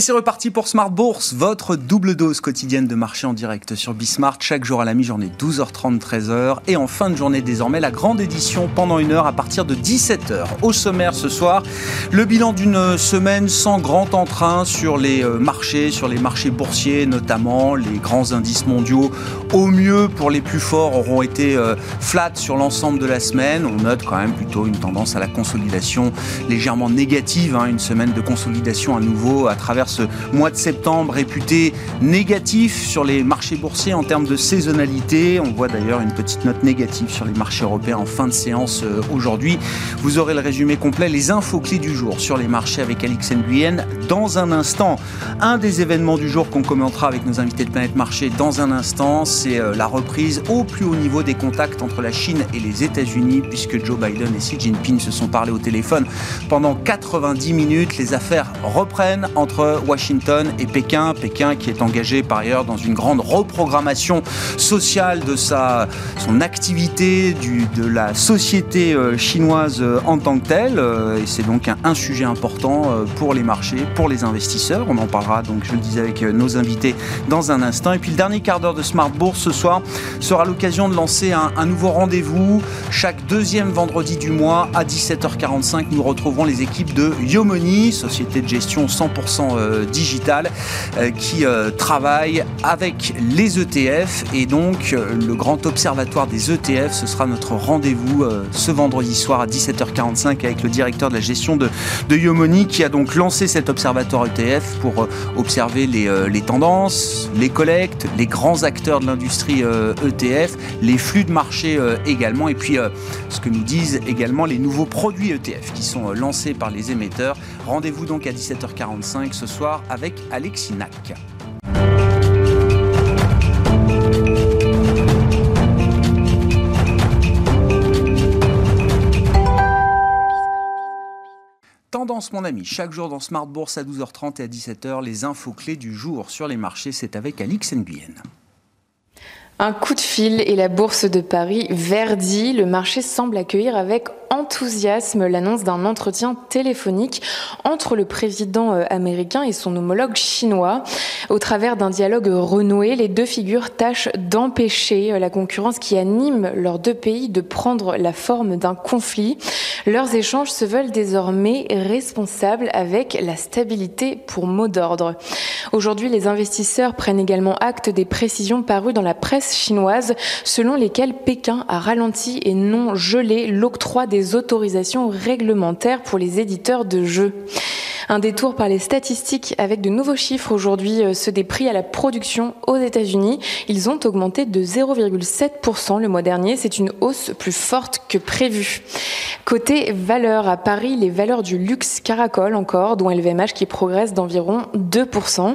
Et c'est reparti pour Smart Bourse, votre double dose quotidienne de marché en direct sur Bismart, chaque jour à la mi-journée, 12h30, 13h. Et en fin de journée, désormais, la grande édition pendant une heure à partir de 17h. Au sommaire ce soir, le bilan d'une semaine sans grand entrain sur les euh, marchés, sur les marchés boursiers notamment. Les grands indices mondiaux, au mieux pour les plus forts, auront été euh, flat sur l'ensemble de la semaine. On note quand même plutôt une tendance à la consolidation légèrement négative, hein, une semaine de consolidation à nouveau à travers ce mois de septembre réputé négatif sur les marchés boursiers en termes de saisonnalité. On voit d'ailleurs une petite note négative sur les marchés européens en fin de séance euh, aujourd'hui. Vous aurez le résumé complet, les infos clés du jour sur les marchés avec Alix Nguyen dans un instant. Un des événements du jour qu'on commentera avec nos invités de Planète Marché dans un instant, c'est euh, la reprise au plus haut niveau des contacts entre la Chine et les États-Unis, puisque Joe Biden et Xi Jinping se sont parlé au téléphone pendant 90 minutes. Les affaires reprennent entre Washington et Pékin. Pékin qui est engagé par ailleurs dans une grande reprogrammation sociale de sa, son activité, de la société euh, chinoise euh, en tant que telle. Euh, et c'est donc un, sujet important pour les marchés, pour les investisseurs. On en parlera donc, je le disais, avec nos invités dans un instant. Et puis le dernier quart d'heure de Smart Bourse ce soir sera l'occasion de lancer un, un nouveau rendez-vous. Chaque deuxième vendredi du mois à 17h45, nous retrouverons les équipes de Yomoni, société de gestion 100% euh, digital euh, qui euh, travaille avec les ETF et donc le grand observatoire des ETF, ce sera notre rendez-vous ce vendredi soir à 17h45 avec le directeur de la gestion de, de Yomoni qui a donc lancé cet observatoire ETF pour observer les, les tendances, les collectes, les grands acteurs de l'industrie ETF, e les flux de marché également et puis ce que nous disent également les nouveaux produits ETF qui sont lancés par les émetteurs. Rendez-vous donc à 17h45 ce soir avec Alexis. Tendance, mon ami, chaque jour dans Smart Bourse à 12h30 et à 17h, les infos clés du jour sur les marchés, c'est avec Alix Nguyen. Un coup de fil et la bourse de Paris verdit. Le marché semble accueillir avec enthousiasme l'annonce d'un entretien téléphonique entre le président euh, américain et son homologue chinois. Au travers d'un dialogue renoué, les deux figures tâchent d'empêcher euh, la concurrence qui anime leurs deux pays de prendre la forme d'un conflit. Leurs échanges se veulent désormais responsables avec la stabilité pour mot d'ordre. Aujourd'hui, les investisseurs prennent également acte des précisions parues dans la presse chinoise selon lesquelles Pékin a ralenti et non gelé l'octroi des autorisations réglementaires pour les éditeurs de jeux. Un détour par les statistiques avec de nouveaux chiffres aujourd'hui, euh, ceux des prix à la production aux États-Unis. Ils ont augmenté de 0,7% le mois dernier. C'est une hausse plus forte que prévu. Côté valeurs, à Paris, les valeurs du luxe caracolent encore, dont LVMH qui progresse d'environ 2%.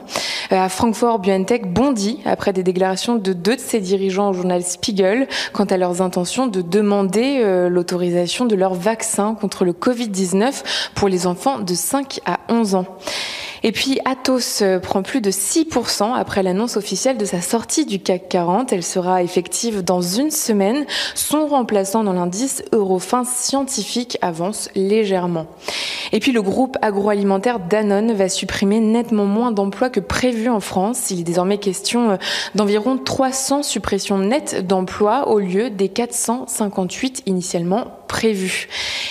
Euh, à Francfort, BioNTech bondit après des déclarations de deux de ses dirigeants au journal Spiegel quant à leurs intentions de demander euh, l'autorisation de leur vaccin contre le Covid-19 pour les enfants de 5 à 11 ans. Et puis Atos euh, prend plus de 6% après l'annonce officielle de sa sortie du CAC 40. Elle sera effective dans une semaine. Son remplaçant dans l'indice Eurofin scientifique avance légèrement. Et puis le groupe agroalimentaire Danone va supprimer nettement moins d'emplois que prévu en France. Il est désormais question euh, d'environ 300 suppressions nettes d'emplois au lieu des 458 initialement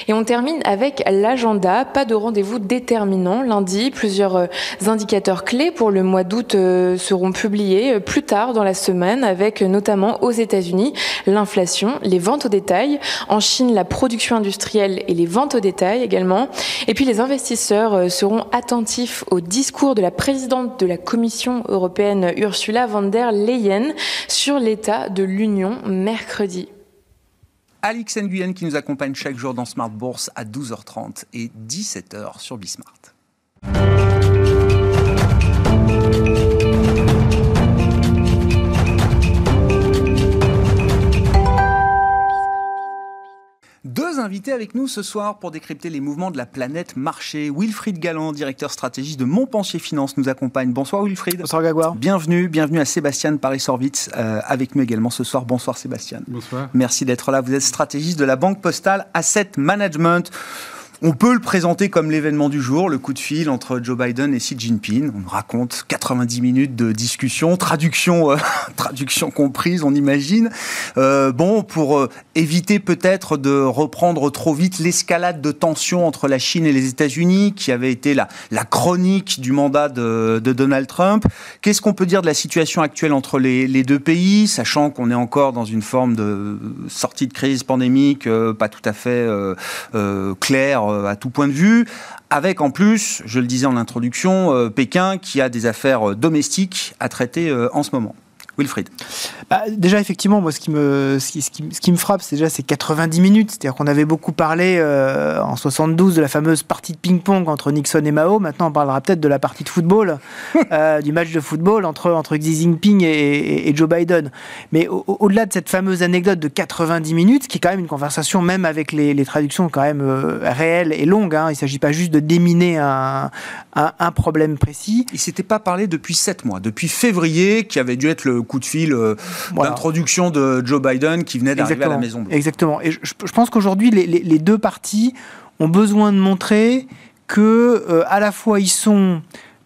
Et on termine avec l'agenda. Pas de rendez-vous déterminant lundi. Plusieurs euh, indicateurs clés pour le mois d'août euh, seront publiés plus tard dans la semaine avec notamment aux États-Unis l'inflation, les ventes au détail, en Chine la production industrielle et les ventes au détail également. Et puis les investisseurs euh, seront attentifs au discours de la présidente de la Commission européenne Ursula von der Leyen sur l'état de l'Union mercredi. Alix Nguyen qui nous accompagne chaque jour dans Smart Bourse à 12h30 et 17h sur Bismart. Invités avec nous ce soir pour décrypter les mouvements de la planète marché. Wilfried Galland, directeur stratégique de Montpensier Finance, nous accompagne. Bonsoir Wilfried. Bonsoir Gagouard. Bienvenue, bienvenue à Sébastien Paris-Sorvitz euh, avec nous également ce soir. Bonsoir Sébastien. Bonsoir. Merci d'être là. Vous êtes stratégiste de la Banque Postale Asset Management. On peut le présenter comme l'événement du jour, le coup de fil entre Joe Biden et Xi Jinping. On raconte 90 minutes de discussion, traduction, euh, comprise, on imagine. Euh, bon, pour euh, éviter peut-être de reprendre trop vite l'escalade de tensions entre la Chine et les États-Unis, qui avait été la, chronique du mandat de, Donald Trump. Qu'est-ce qu'on peut dire de la situation actuelle entre les deux pays, sachant qu'on est encore dans une forme de sortie de crise pandémique pas tout à fait claire euh, à tout point de vue, avec en plus, je le disais en introduction, euh, Pékin qui a des affaires euh, domestiques à traiter en ce moment. Wilfried. Bah, déjà, effectivement, moi, ce qui me, ce qui, ce qui, me frappe, c'est déjà ces 90 minutes. C'est-à-dire qu'on avait beaucoup parlé euh, en 72 de la fameuse partie de ping-pong entre Nixon et Mao. Maintenant, on parlera peut-être de la partie de football, euh, du match de football entre, entre Xi Jinping et, et, Joe Biden. Mais au-delà de cette fameuse anecdote de 90 minutes, qui est quand même une conversation, même avec les, les traductions quand même euh, réelles et longues, hein, il ne s'agit pas juste de déminer un, un, un problème précis. Il ne s'était pas parlé depuis 7 mois, depuis février, qui avait dû être le coup de fil euh, d'introduction de Joe Biden qui venait d'arriver à la Maison. Exactement. Et je, je pense qu'aujourd'hui, les, les, les, deux parties ont besoin de montrer que euh, à la fois ils sont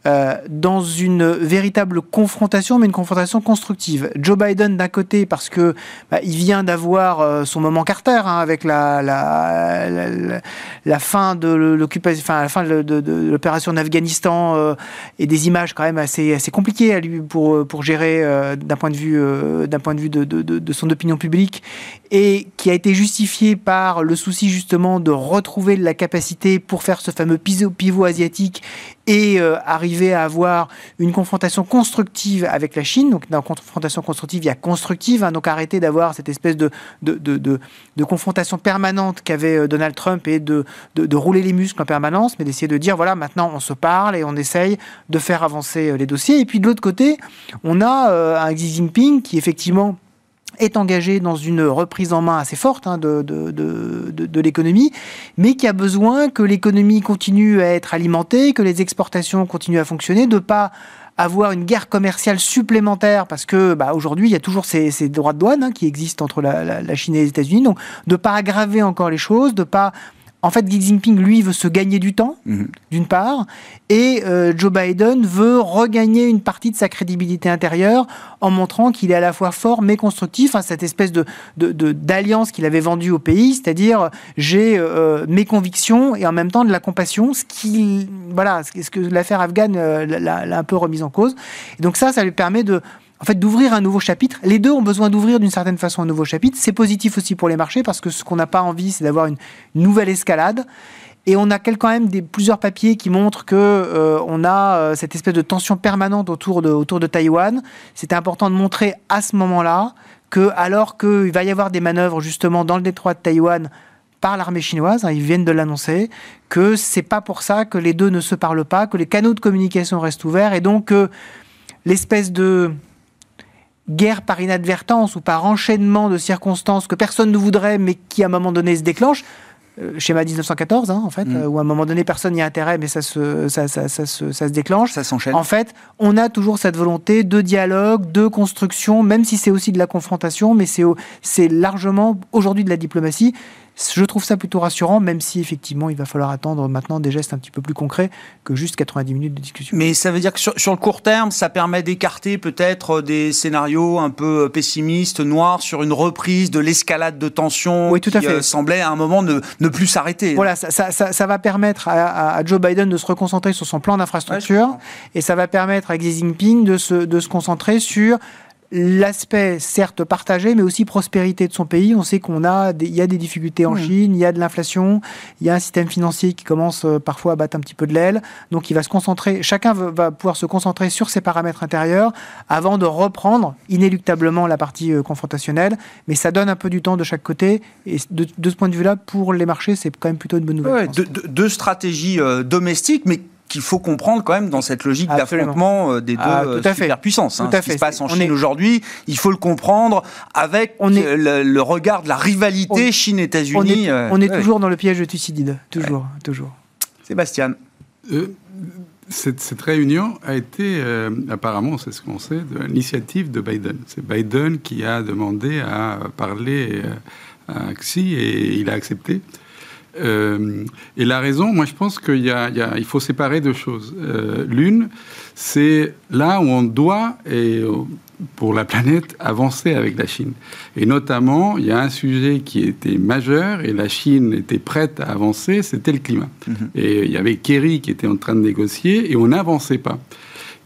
euh, dans une véritable confrontation, mais une confrontation constructive. Joe Biden d'un côté parce que bah, il vient d'avoir euh, son moment Carter hein, avec la, fin de de, de, de l'opération en Afghanistan euh, et des images quand même assez compliquées à lui pour gérer d'un point de vue de de, de, son opinion publique et qui a été justifié par le souci justement de retrouver la capacité pour faire ce fameux pivot asiatique et euh, arriver à avoir une confrontation constructive avec la Chine. Donc, dans confrontation constructive, il y a constructive. Hein, donc, arrêter d'avoir cette espèce de, confrontation permanente qu'avait euh, Donald Trump et de, rouler les muscles en permanence, mais d'essayer de dire voilà, maintenant on se parle et on essaye de faire avancer euh, les dossiers. Et puis, de l'autre côté, on a un Xi Jinping qui, effectivement, est engagé dans une reprise en main assez forte hein, de, de, de, l'économie, mais qui a besoin que l'économie continue à être alimentée, que les exportations continuent à fonctionner, de pas avoir une guerre commerciale supplémentaire parce que bah, aujourd'hui il y a toujours ces, ces droits de douane hein, qui existent entre la, la, la Chine et les États-Unis, donc de pas aggraver encore les choses, de pas en fait, Xi Jinping, lui, veut se gagner du temps, mmh. d'une part, et euh, Joe Biden veut regagner une partie de sa crédibilité intérieure en montrant qu'il est à la fois fort mais constructif, hein, cette espèce de, d'alliance qu'il avait vendue au pays, c'est-à-dire j'ai euh, mes convictions et en même temps de la compassion, ce qui, voilà, ce que l'affaire afghane euh, l'a un peu remise en cause. Et donc ça, ça lui permet de en fait, d'ouvrir un nouveau chapitre. Les deux ont besoin d'ouvrir d'une certaine façon un nouveau chapitre. C'est positif aussi pour les marchés parce que ce qu'on n'a pas envie, c'est d'avoir une nouvelle escalade. Et on a quand même plusieurs papiers qui montrent que euh, on a euh, cette espèce de tension permanente autour de, autour Taïwan. C'était important de montrer à ce moment-là que, alors qu'il va y avoir des manœuvres justement dans le détroit de Taïwan par l'armée chinoise, hein, ils viennent de l'annoncer, que c'est pas pour ça que les deux ne se parlent pas, que les canaux de communication restent ouverts et donc que l'espèce de guerre par inadvertance ou par enchaînement de circonstances que personne ne voudrait, mais qui à un moment donné se déclenche. Euh, schéma 1914, hein, en fait, mmh. où à un moment donné personne n'y a intérêt, mais ça se, ça, ça, ça, ça se déclenche. Ça s'enchaîne. En fait, on a toujours cette volonté de dialogue, de construction, même si c'est aussi de la confrontation, mais c'est largement aujourd'hui de la diplomatie. Je trouve ça plutôt rassurant, même si effectivement il va falloir attendre maintenant des gestes un petit peu plus concrets que juste 90 minutes de discussion. Mais ça veut dire que sur, sur le court terme, ça permet d'écarter peut-être des scénarios un peu pessimistes, noirs, sur une reprise de l'escalade de tension oui, tout qui à fait. Euh, semblait à un moment ne, ne plus s'arrêter. Voilà, ça, ça, ça, ça, va permettre à, à, Joe Biden de se reconcentrer sur son plan d'infrastructure ouais, et ça va permettre à Xi Jinping de se, de se concentrer sur l'aspect certes partagé, mais aussi prospérité de son pays. On sait qu'on a, des, il y a des difficultés en. Chine, il y a de l'inflation, il y a un système financier qui commence euh, parfois à battre un petit peu de l'aile. Donc il va se concentrer, chacun va pouvoir se concentrer sur ses paramètres intérieurs avant de reprendre inéluctablement la partie euh, confrontationnelle. Mais ça donne un peu du temps de chaque côté. Et de, de ce point de vue-là, pour les marchés, c'est quand même plutôt une bonne nouvelle. Ouais, deux, deux, stratégies euh, domestiques, mais qu'il faut comprendre quand même dans cette logique d'affrontement euh, des deux ah, superpuissances. Hein, ce qui se passe en Chine aujourd'hui, il faut le comprendre avec on est... le, regard de la rivalité Chine-États-Unis. On est, toujours dans le piège de Thucydide, toujours, toujours. Sébastien. Cette, réunion a été, apparemment, c'est ce qu'on sait, de l'initiative de Biden. C'est Biden qui a demandé à parler à Xi et il a accepté. Euh, et la raison, moi je pense qu'il y a, il faut séparer deux choses. Euh, l'une, c'est là où on doit, et pour la planète, avancer avec la Chine. Et notamment, il y a un sujet qui était majeur et la Chine était prête à avancer, c'était le climat. Mm-hmm. Et il y avait Kerry qui était en train de négocier et on n'avançait pas.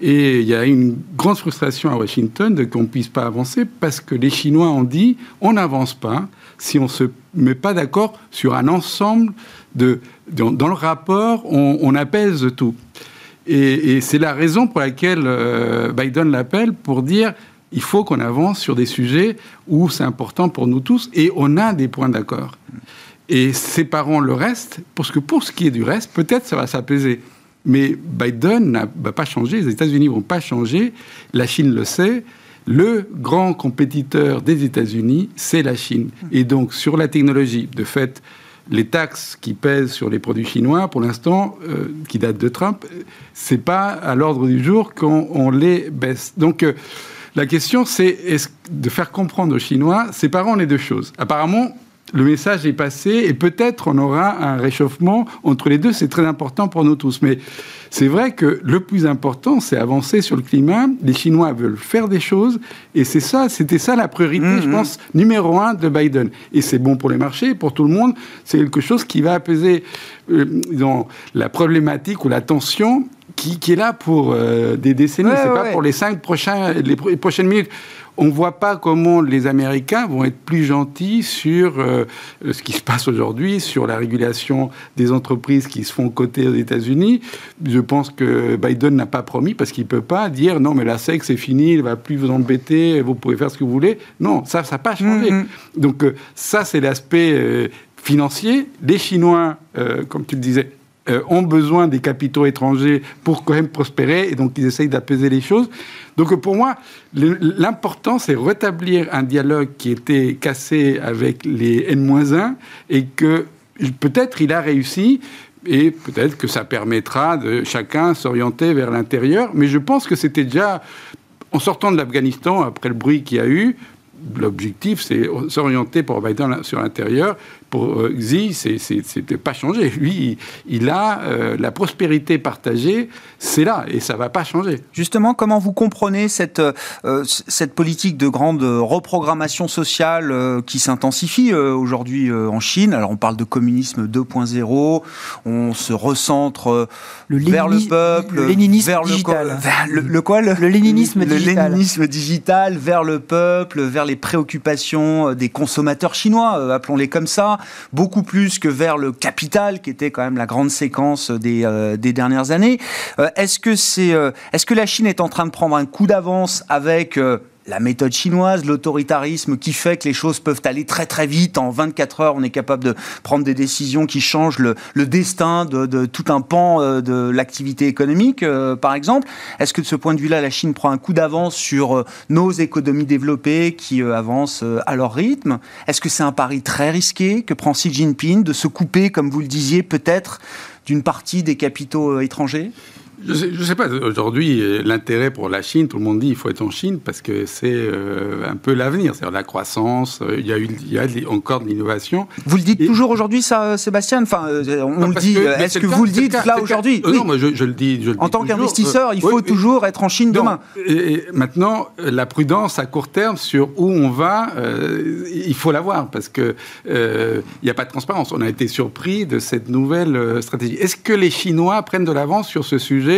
Et il y a une grande frustration à Washington de qu'on ne puisse pas avancer parce que les Chinois ont dit on n'avance pas si on ne se met pas d'accord sur un ensemble de... Dans, le rapport, on, apaise tout. Et, c'est la raison pour laquelle euh, Biden l'appelle pour dire il faut qu'on avance sur des sujets où c'est important pour nous tous et on a des points d'accord. Et séparons le reste, parce que pour ce qui est du reste, peut-être ça va s'apaiser. Mais Biden ne va pas changer, les États-Unis ne vont pas changer, la Chine le sait, le grand compétiteur des États-Unis, c'est la Chine. Et donc, sur la technologie, de fait, les taxes qui pèsent sur les produits chinois, pour l'instant, euh, qui datent de Trump, c'est pas à l'ordre du jour qu'on les baisse. Donc, euh, la question, c'est de faire comprendre aux Chinois, séparons les deux choses. Apparemment, le message est passé et peut-être on aura un réchauffement entre les deux. C'est très important pour nous tous. Mais c'est vrai que le plus important, c'est avancer sur le climat. Les Chinois veulent faire des choses et c'est ça, c'était ça la priorité, je mmh. pense, numéro un de Biden. Et c'est bon pour les marchés, pour tout le monde. C'est quelque chose qui va apaiser euh, la problématique ou la tension qui, est là pour euh, des décennies. c'est pas pour les cinq prochains, les prochaines minutes on ne voit pas comment les Américains vont être plus gentils sur euh, ce qui se passe aujourd'hui, sur la régulation des entreprises qui se font côté aux États-Unis. Je pense que Biden n'a pas promis, parce qu'il ne peut pas dire non, mais la SEC, c'est fini, il ne va plus vous embêter, vous pouvez faire ce que vous voulez. Non, ça, ça n'a pas changé. Mm-hmm. Donc, euh, ça, c'est l'aspect euh, financier. Les Chinois, comme tu le disais, euh, ont besoin des capitaux étrangers pour quand même prospérer, et donc ils essayent d'apaiser les choses. Donc pour moi, l'important, c'est rétablir un dialogue qui était cassé avec les N-1, et que peut-être il a réussi, et peut-être que ça permettra de chacun s'orienter vers l'intérieur, mais je pense que c'était déjà, en sortant de l'Afghanistan, après le bruit qu'il y a eu, l'objectif, c'est s'orienter pour Biden sur l'intérieur. Pour euh, Xi, c'était pas changé. Lui, il a euh, la prospérité partagée, c'est là, et ça va pas changer. Justement, comment vous comprenez cette, euh, cette politique de grande reprogrammation sociale qui s'intensifie aujourd'hui en Chine? Alors, on parle de communisme 2.0, on se recentre le vers le peuple, le léninisme vers digital. Le, le, quoi le, léninisme digital. Le léninisme digital vers le peuple, vers les préoccupations des consommateurs chinois, appelons-les comme ça beaucoup plus que vers le capital, qui était quand même la grande séquence des, euh, dernières années. Euh, est-ce que euh, est-ce que la Chine est en train de prendre un coup d'avance avec la méthode chinoise, l'autoritarisme qui fait que les choses peuvent aller très très vite. En 24 heures, on est capable de prendre des décisions qui changent le, destin de, tout un pan euh, de l'activité économique, euh, par exemple. Est-ce que de ce point de vue-là, la Chine prend un coup d'avance sur euh, nos économies développées qui avancent à leur rythme? Est-ce que c'est un pari très risqué que prend Xi Jinping de se couper, comme vous le disiez, peut-être d'une partie des capitaux étrangers? Je ne sais, pas. Aujourd'hui, l'intérêt pour la Chine, tout le monde dit qu'il faut être en Chine parce que c'est euh, un peu l'avenir. C'est-à-dire la croissance, euh, il y a, eu, il y a encore de l'innovation. Vous le dites toujours aujourd'hui, ça, Sébastien? Enfin, euh, on le dit. Est-ce que vous le dites là aujourd'hui? Oui. Non, moi je, le dis. en tant qu'investisseur, il faut toujours être en Chine demain. Et, maintenant, la prudence à court terme sur où on va, il faut l'avoir parce que il n'y a pas de transparence. On a été surpris de cette nouvelle stratégie. Est-ce que les Chinois prennent de l'avance sur ce sujet?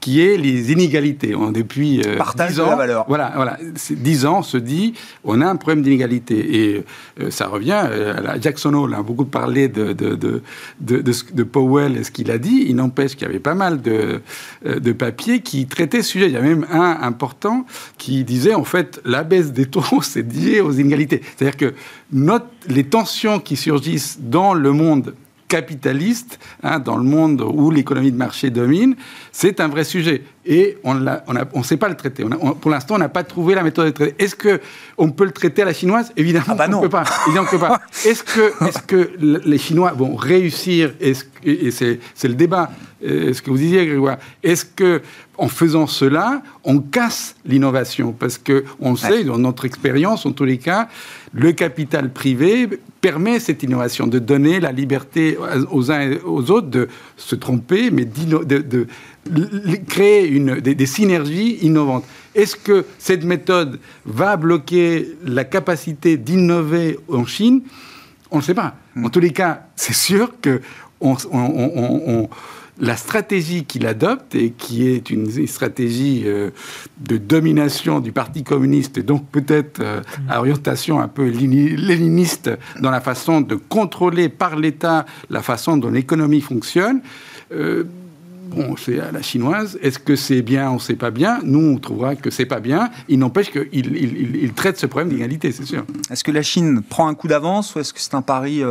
Qui est les inégalités. depuis euh, Partage ans, la valeur. Voilà, voilà, dix ans, on se dit, on a un problème d'inégalité. Et euh, ça revient euh, à Jackson Hole a beaucoup parlé de, de, de, de, de Powell et ce qu'il a dit. Il n'empêche qu'il y avait pas mal de, de papiers qui traitaient ce sujet. Il y a même un important qui disait, en fait, la baisse des taux, c'est lié aux inégalités. C'est-à-dire que notre, les tensions qui surgissent dans le monde capitaliste hein, dans le monde où l'économie de marché domine, c'est un vrai sujet. Et on ne sait pas le traiter. pour l'instant, on n'a pas trouvé la méthode de traiter. Est-ce qu'on peut le traiter à la chinoise? Évidemment, ah bah on ne peut pas. pas. Est-ce que, est que les Chinois vont réussir? Et c'est le débat. Euh, ce que vous disiez, Grégoire. Est-ce que en faisant cela, on casse l'innovation? Parce que on sait, dans notre expérience, en tous les cas, le capital privé permet cette innovation, de donner la liberté aux uns et aux autres de se tromper, mais de, créer une, des, synergies innovantes. Est-ce que cette méthode va bloquer la capacité d'innover en Chine? On ne sait pas. Hmm. En tous les cas, c'est sûr que on, la stratégie qu'il adopte, et qui est une stratégie euh, de domination du Parti communiste, et donc peut-être euh, à orientation un peu léniniste dans la façon de contrôler par l'État la façon dont l'économie fonctionne, euh, bon, c'est à la chinoise. Est-ce que c'est bien On ne sait pas bien? Nous, on trouvera que c'est pas bien. Il n'empêche qu'il il, traite ce problème d'égalité, c'est sûr. Est-ce que la Chine prend un coup d'avance ou est-ce que c'est un pari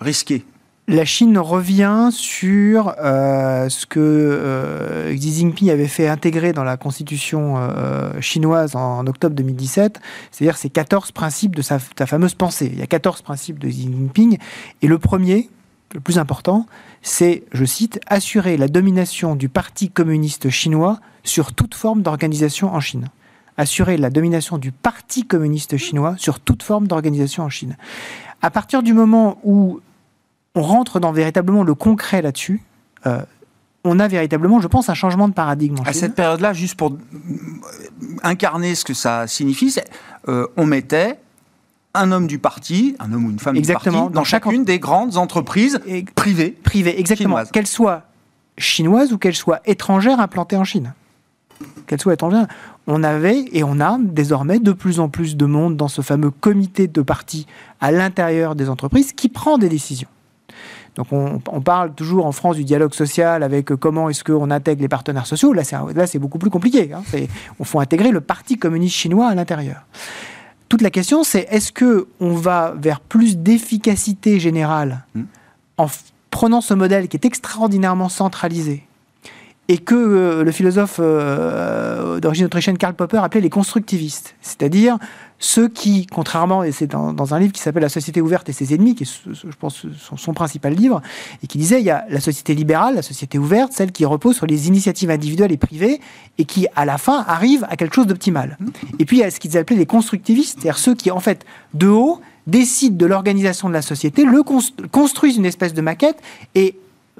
risqué? La Chine revient sur euh, ce que euh, Xi Jinping avait fait intégrer dans la constitution euh, chinoise en, octobre 2017, c'est-à-dire ces 14 principes de sa, fameuse pensée. Il y a 14 principes de Xi Jinping, et le premier, le plus important, c'est, je cite, assurer la domination du Parti communiste chinois sur toute forme d'organisation en Chine. Assurer la domination du Parti communiste chinois sur toute forme d'organisation en Chine. À partir du moment où on rentre dans véritablement le concret là-dessus. Euh, on a véritablement, je pense, un changement de paradigme. à cette période-là, juste pour incarner ce que ça signifie, euh, on mettait un homme du parti, un homme ou une femme exactement, du parti, dans, chacune des grandes entreprises privées. Privées, exactement. Qu'elles soient chinoises ou qu'elles soient étrangères implantées en Chine. Qu'elles soient étrangères. On avait et on a désormais de plus en plus de monde dans ce fameux comité de parti à l'intérieur des entreprises qui prend des décisions. Donc on, parle toujours en France du dialogue social avec euh, comment est-ce qu'on intègre les partenaires sociaux. Là, c'est beaucoup plus compliqué. Hein. On faut intégrer le Parti communiste chinois à l'intérieur. Toute la question, c'est est-ce que on va vers plus d'efficacité générale hmm. en prenant ce modèle qui est extraordinairement centralisé et que euh, le philosophe euh, d'origine autrichienne Karl Popper appelait les constructivistes, c'est-à-dire ceux qui, contrairement, et c'est dans, un livre qui s'appelle La société ouverte et ses ennemis, qui est, je pense, son, son, principal livre, et qui disait il y a la société libérale, la société ouverte, celle qui repose sur les initiatives individuelles et privées, et qui, à la fin, arrive à quelque chose d'optimal. Et puis il y a ce qu'ils appelaient les constructivistes, c'est-à-dire ceux qui, en fait, de haut, décident de l'organisation de la société, le construisent une espèce de maquette et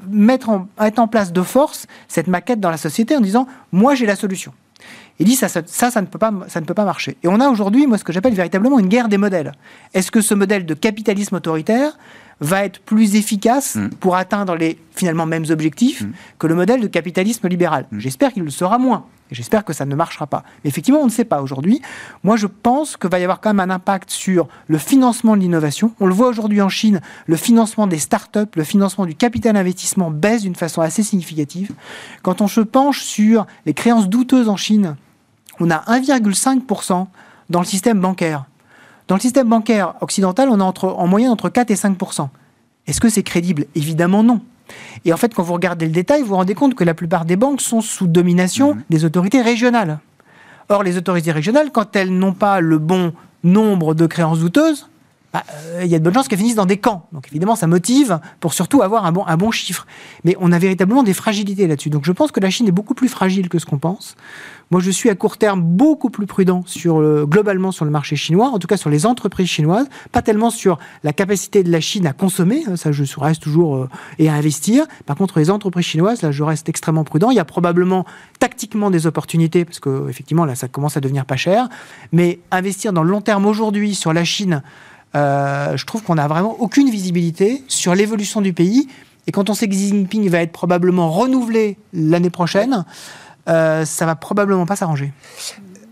mettre en place de force cette maquette dans la société en disant moi j'ai la solution. Il dit ça, ça, ça, ne peut pas, ça ne peut pas marcher. Et on a aujourd'hui, moi, ce que j'appelle véritablement une guerre des modèles. Est-ce que ce modèle de capitalisme autoritaire va être plus efficace mm. pour atteindre les finalement mêmes objectifs mm. que le modèle de capitalisme libéral? Mm. J'espère qu'il le sera moins. J'espère que ça ne marchera pas. Mais effectivement, on ne sait pas aujourd'hui. Moi, je pense qu'il va y avoir quand même un impact sur le financement de l'innovation. On le voit aujourd'hui en Chine, le financement des startups, le financement du capital investissement baisse d'une façon assez significative. Quand on se penche sur les créances douteuses en Chine, on a 1,5% dans le système bancaire. Dans le système bancaire occidental, on a entre, en moyenne entre 4 et 5%. Est-ce que c'est crédible? Évidemment non. Et en fait, quand vous regardez le détail, vous vous rendez compte que la plupart des banques sont sous domination mhm. des autorités régionales. Or, les autorités régionales, quand elles n'ont pas le bon nombre de créances douteuses, bah, euh, il y a de bonnes chances qu'elles finissent dans des camps. Donc évidemment, ça motive pour surtout avoir un bon, un bon chiffre. Mais on a véritablement des fragilités là-dessus. Donc je pense que la Chine est beaucoup plus fragile que ce qu'on pense. Moi, je suis à court terme beaucoup plus prudent sur le, globalement sur le marché chinois, en tout cas sur les entreprises chinoises, pas tellement sur la capacité de la Chine à consommer, hein, ça je reste toujours euh, et à investir. Par contre, les entreprises chinoises, là, je reste extrêmement prudent. Il y a probablement tactiquement des opportunités parce que effectivement là, ça commence à devenir pas cher. Mais investir dans le long terme aujourd'hui sur la Chine, je trouve qu'on n'a vraiment aucune visibilité sur l'évolution du pays. Et quand on sait que Xi Jinping va être probablement renouvelé l'année prochaine, euh, ça va probablement pas s'arranger.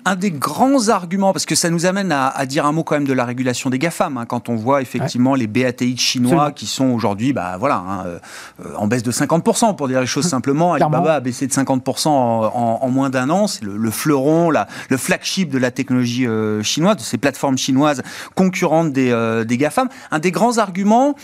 Un des grands arguments, parce que ça nous amène à, dire un mot quand même de la régulation des GAFAM, hein, quand on voit effectivement les BATX chinois qui sont aujourd'hui bah, voilà, hein, euh, en baisse de 50%, pour dire les choses simplement. Alibaba a baissé de 50% en, moins d'un an. C'est le, fleuron, la, le flagship de la technologie euh, chinoise, de ces plateformes chinoises concurrentes des, euh, des GAFAM. Un des grands arguments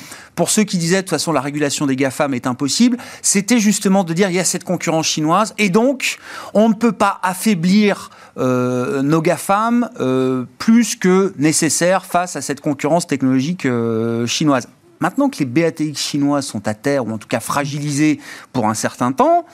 pour ceux qui disaient de toute façon la régulation des GAFAM est impossible, c'était justement de dire il y a cette concurrence chinoise et donc on ne peut pas affaiblir euh, nos GAFAM euh, plus que nécessaire face à cette concurrence technologique euh, chinoise. Maintenant que les BATX chinois sont à terre, ou en tout cas fragilisés pour un certain temps,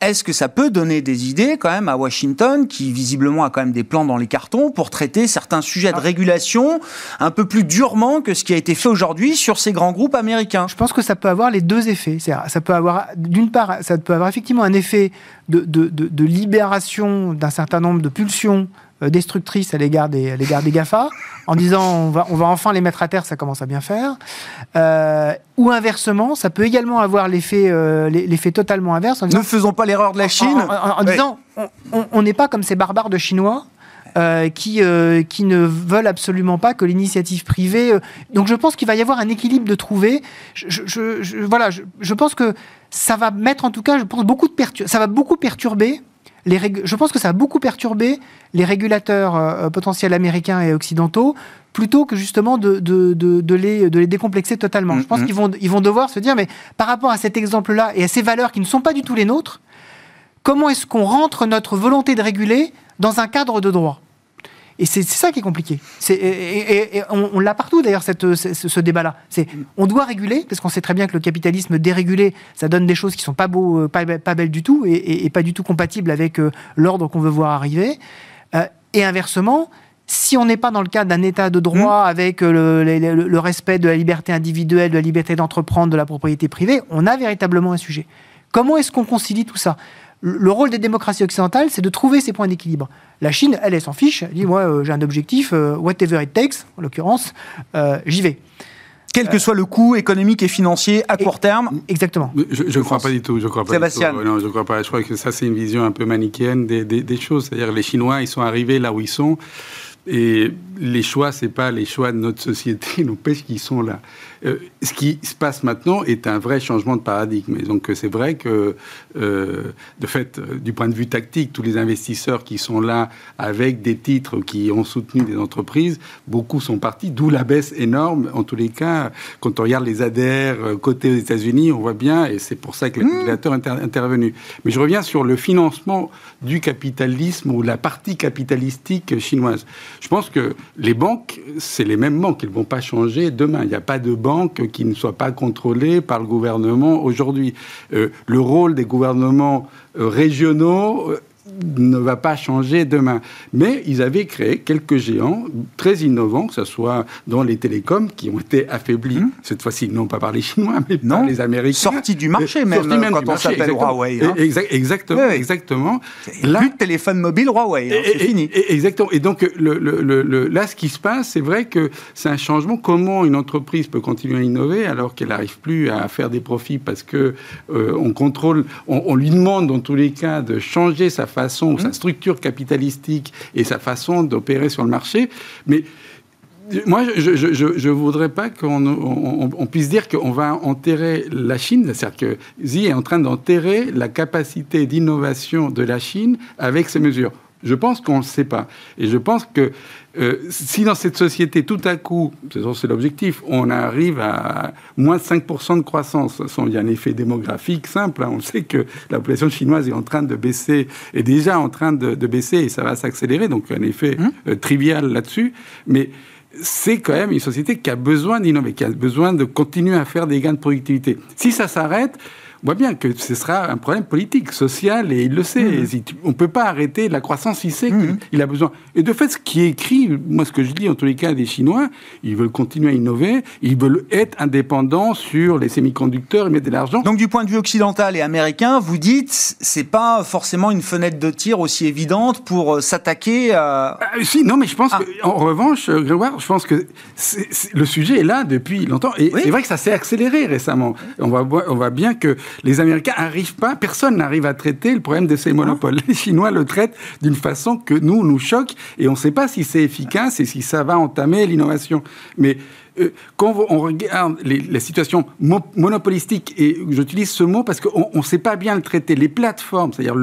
est-ce que ça peut donner des idées quand même à Washington, qui visiblement a quand même des plans dans les cartons pour traiter certains sujets de ah. régulation un peu plus durement que ce qui a été fait aujourd'hui sur ces grands groupes américains? Je pense que ça peut avoir les deux effets. Ça peut avoir, d'une part, ça peut avoir effectivement un effet de, de, de libération d'un certain nombre de pulsions destructrice à l'égard des, l'égard des GAFA, en disant on va, on va enfin les mettre à terre, ça commence à bien faire. Euh, ou inversement, ça peut également avoir l'effet, euh, l'effet totalement inverse. ne faisons pas l'erreur de la Chine. En, disant on n'est pas comme ces barbares de Chinois. qui, qui ne veulent absolument pas que l'initiative privée. donc je pense qu'il va y avoir un équilibre de trouver. Je, je, voilà, je, pense que ça va mettre en tout cas, je pense beaucoup de ça va beaucoup perturber je pense que ça a beaucoup perturbé les régulateurs euh, potentiels américains et occidentaux plutôt que justement de, de, de, les, de les décomplexer totalement. je pense mm-hmm. qu'ils vont, ils vont devoir se dire, mais par rapport à cet exemple-là et à ces valeurs qui ne sont pas du tout les nôtres, comment est-ce qu'on rentre notre volonté de réguler dans un cadre de droit? Et c'est ça qui est compliqué. et, on, l'a partout d'ailleurs, ce, ce débat-là. C'est on doit réguler, parce qu'on sait très bien que le capitalisme dérégulé, ça donne des choses qui sont pas, beaux, euh, pas, pas belles du tout et, pas du tout compatibles avec euh, l'ordre qu'on veut voir arriver. Euh, et inversement, si on n'est pas dans le cadre d'un état de droit mmh. avec le, le, respect de la liberté individuelle, de la liberté d'entreprendre, de la propriété privée, on a véritablement un sujet. Comment est-ce qu'on concilie tout ça? Le rôle des démocraties occidentales, c'est de trouver ces points d'équilibre. La Chine, elle, elle s'en fiche. Elle dit, moi, euh, j'ai un objectif, euh, whatever it takes, en l'occurrence, euh, j'y vais. Quel que soit le coût économique et financier à court terme. Exactement. Je ne crois pas du tout. Je crois pas Sébastien. Non, je crois pas. Je crois que ça, c'est une vision un peu manichéenne des, des choses. C'est-à-dire les Chinois, ils sont arrivés là où ils sont. Et les choix, c'est pas les choix de notre société, nos pêches qui sont là. Euh, ce qui se passe maintenant est un vrai changement de paradigme. Et donc c'est vrai que, euh, de fait, euh, du point de vue tactique, tous les investisseurs qui sont là avec des titres qui ont soutenu des entreprises, beaucoup sont partis, d'où la baisse énorme. En tous les cas, quand on regarde les ADR côté aux États-Unis, on voit bien, et c'est pour ça que le mmh. régulateur est intervenu. Mais je reviens sur le financement du capitalisme ou la partie capitalistique chinoise. Je pense que les banques, c'est les mêmes banques, elles ne vont pas changer demain. Il n'y a pas de banque qui ne soit pas contrôlée par le gouvernement aujourd'hui. Euh, le rôle des gouvernements euh, régionaux euh, ne va pas changer demain. Mais ils avaient créé quelques géants très innovants, que ce soit dans les télécoms, qui ont été affaiblis, mmh. cette fois-ci non pas par les Chinois, mais par les Américains. Sortis du marché même, même quand on s'appelle Huawei. Hein. exactement, exactement. Là, plus de téléphone mobile Huawei, hein, c'est fini. exactement. Et donc le, le, là, ce qui se passe, c'est vrai que c'est un changement. Comment une entreprise peut continuer à innover alors qu'elle n'arrive plus à faire des profits parce que euh, on contrôle, on, on lui demande dans tous les cas de changer sa façon, sa mmh. structure capitalistique et sa façon d'opérer sur le marché. Mais moi, je ne voudrais pas qu'on on, puisse dire qu'on va enterrer la Chine. C'est-à-dire que Xi est en train d'enterrer la capacité d'innovation de la Chine avec ces mesures. Je pense qu'on ne le sait pas. Et je pense que euh, si dans cette société, tout à coup, c'est l'objectif, on arrive à moins de 5% de croissance, il y a un effet démographique simple. Hein. on sait que la population chinoise est en train de baisser, est déjà en train de, baisser et ça va s'accélérer, donc un effet mmh. euh, trivial là-dessus. Mais c'est quand même une société qui a besoin d'innover, qui a besoin de continuer à faire des gains de productivité. Si ça s'arrête, voit bien que ce sera un problème politique, social, et il le sait. Mmh. On ne peut pas arrêter la croissance, il sait mmh. qu'il a besoin. Et de fait, ce qui est écrit, moi ce que je dis en tous les cas des Chinois, ils veulent continuer à innover, ils veulent être indépendants sur les semi-conducteurs, et mettre de l'argent. Donc du point de vue occidental et américain, vous dites, c'est pas forcément une fenêtre de tir aussi évidente pour euh, s'attaquer à... Ah, si, non, mais je pense ah. qu'en revanche, euh, Grégoire, je pense que le sujet est là depuis longtemps. Et c'est vrai que ça s'est accéléré récemment. On voit, on voit bien que les Américains n'arrivent pas, personne n'arrive à traiter le problème de ces monopoles. Les Chinois le traitent d'une façon que nous, nous choque et on ne sait pas si c'est efficace et si ça va entamer l'innovation. Mais euh, quand on regarde les, la situation monopolistique, et j'utilise ce mot parce qu'on ne sait pas bien le traiter, les plateformes, c'est-à-dire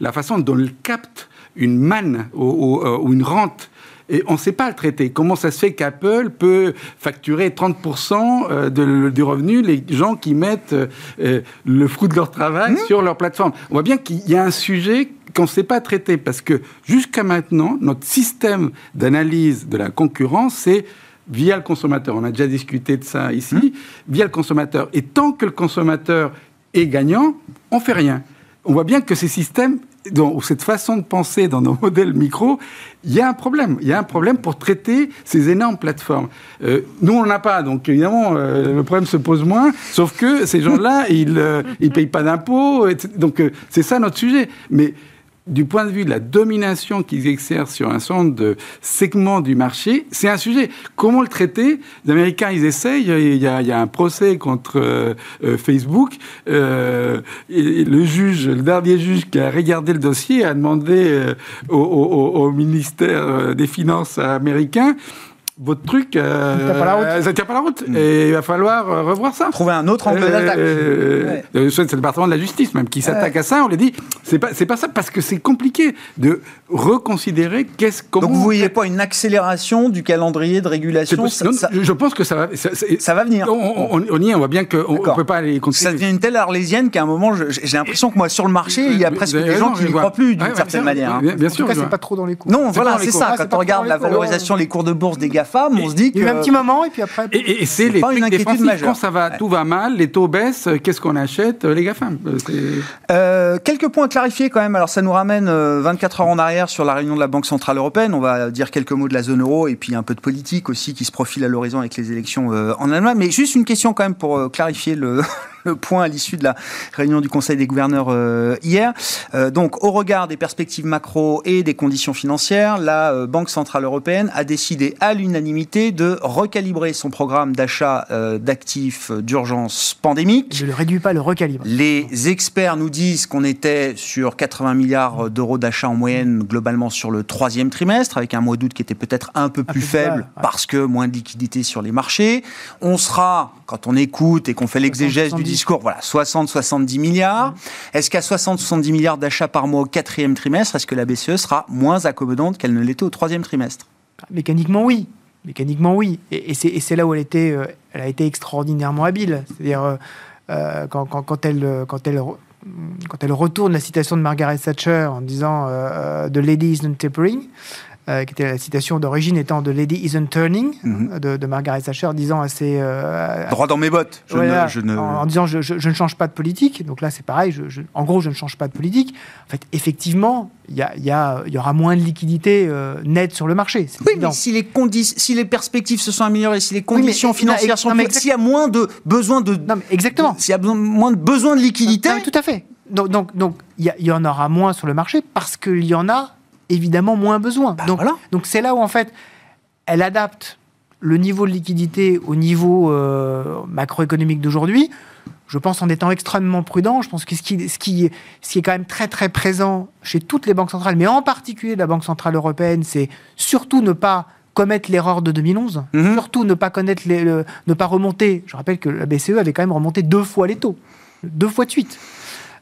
la façon dont elles captent une manne ou, euh, une rente et on ne sait pas le traiter. Comment ça se fait qu'Apple peut facturer 30% euh, de, du revenu les gens qui mettent le fruit de leur travail mmh. sur leur plateforme? On voit bien qu'il y a un sujet qu'on ne sait pas traiter parce que jusqu'à maintenant, notre système d'analyse de la concurrence, c'est via le consommateur. On a déjà discuté de ça ici, mmh. via le consommateur. Et tant que le consommateur est gagnant, on fait rien. On voit bien que ces systèmes, ou cette façon de penser dans nos modèles micro, il y a un problème. Il y a un problème pour traiter ces énormes plateformes. Euh, nous, on n'a pas, donc évidemment, euh, le problème se pose moins. Sauf que ces gens-là, ils ne euh, payent pas d'impôts. Donc c'est ça notre sujet. Mais du point de vue de la domination qu'ils exercent sur un certain nombre de segments du marché, c'est un sujet. Comment le traiter? Les Américains, ils essayent. Il y a, un procès contre euh, euh, Facebook. Euh, le juge, le dernier juge qui a regardé le dossier, a demandé au, ministère des Finances américain votre truc, euh, ça pas la route. Ça tient pas la route. Mm. Et il va falloir euh, revoir ça. Trouver un autre angle d'attaque. Euh, c'est le département de la justice même qui s'attaque à ça. On lui dit, c'est pas, c'est pas ça parce que c'est compliqué de reconsidérer qu'est-ce. Comment Donc vous voyez pas une accélération du calendrier de régulation? Je pense que ça va. Ça, va venir. On, y est. On voit bien qu'on ne peut pas aller continuer. Ça devient une telle arlésienne qu'à un moment, j'ai l'impression que moi sur le marché, il y a presque des gens qui ne croient plus d'une certaine manière. Bien sûr. En tout cas, c'est pas trop dans les cours. Non, voilà, c'est ça. Quand on regarde la valorisation, les cours de bourse des GAFA on se dit Il y a un petit moment, et puis après. Et, c'est les trucs défensifs. Quand ça va, tout va mal, les taux baissent, qu'est-ce qu'on achète Les GAFAM. Euh, euh, quelques points clarifiés quand même. Alors, ça nous ramène 24 euh, heures en arrière sur la réunion de la Banque Centrale Européenne. On va dire quelques mots de la zone euro et puis un peu de politique aussi qui se profile à l'horizon avec les élections en Allemagne. Mais juste une question quand même pour clarifier le, le point à l'issue de la réunion du Conseil des gouverneurs euh, hier. Euh, donc, au regard des perspectives macro et des conditions financières, la euh, Banque centrale européenne a décidé à l'unanimité de recalibrer son programme d'achat d'actifs d'urgence pandémique. Je ne le réduis pas, le recalibre. Les experts nous disent qu'on était sur 80 milliards d'euros d'achat en moyenne globalement sur le troisième trimestre, avec un mois d'août qui était peut-être un peu plus faible parce que moins de liquidités sur les marchés. On sera, quand on écoute et qu'on fait l'exégèse du discours, voilà, 60-70 milliards. Est-ce qu'à 60-70 milliards d'achats par mois au quatrième trimestre, est-ce que la BCE sera moins accommodante qu'elle ne l'était au troisième trimestre? Mécaniquement, oui. Mécaniquement, oui. Et, c'est là où elle, était, euh, elle a été extraordinairement habile. C'est-à-dire, euh, euh, quand, quand, elle, quand, elle, quand elle retourne la citation de Margaret Thatcher en disant The lady is not tapering, euh, qui était la citation d'origine étant de Lady Isn't Turning mhm. de, Margaret Thatcher, disant assez. Euh, Droit dans mes bottes. Je ne, En, disant je, je, ne change pas de politique. Donc là, c'est pareil. Je, en gros, je ne change pas de politique. En fait, effectivement, il y, y, y, aura moins de liquidités euh, nettes sur le marché. Oui, mais si les, si les perspectives se sont améliorées, si les conditions financières sont s'il y a moins de besoin de. Non, exactement. S'il y a moins de besoin de liquidités. tout à fait. Donc, donc, donc il y, y, en aura moins sur le marché parce qu'il y en a évidemment moins besoin. Bah, donc, donc c'est là où en fait elle adapte le niveau de liquidité au niveau euh, macroéconomique d'aujourd'hui. Je pense en étant extrêmement prudent. Je pense que ce qui, ce, qui, ce qui est quand même très très présent chez toutes les banques centrales, mais en particulier la Banque centrale européenne, c'est surtout ne pas commettre l'erreur de 2011, mhm. surtout ne pas connaître les, ne pas remonter. Je rappelle que la BCE avait quand même remonté deux fois les taux, deux fois de suite.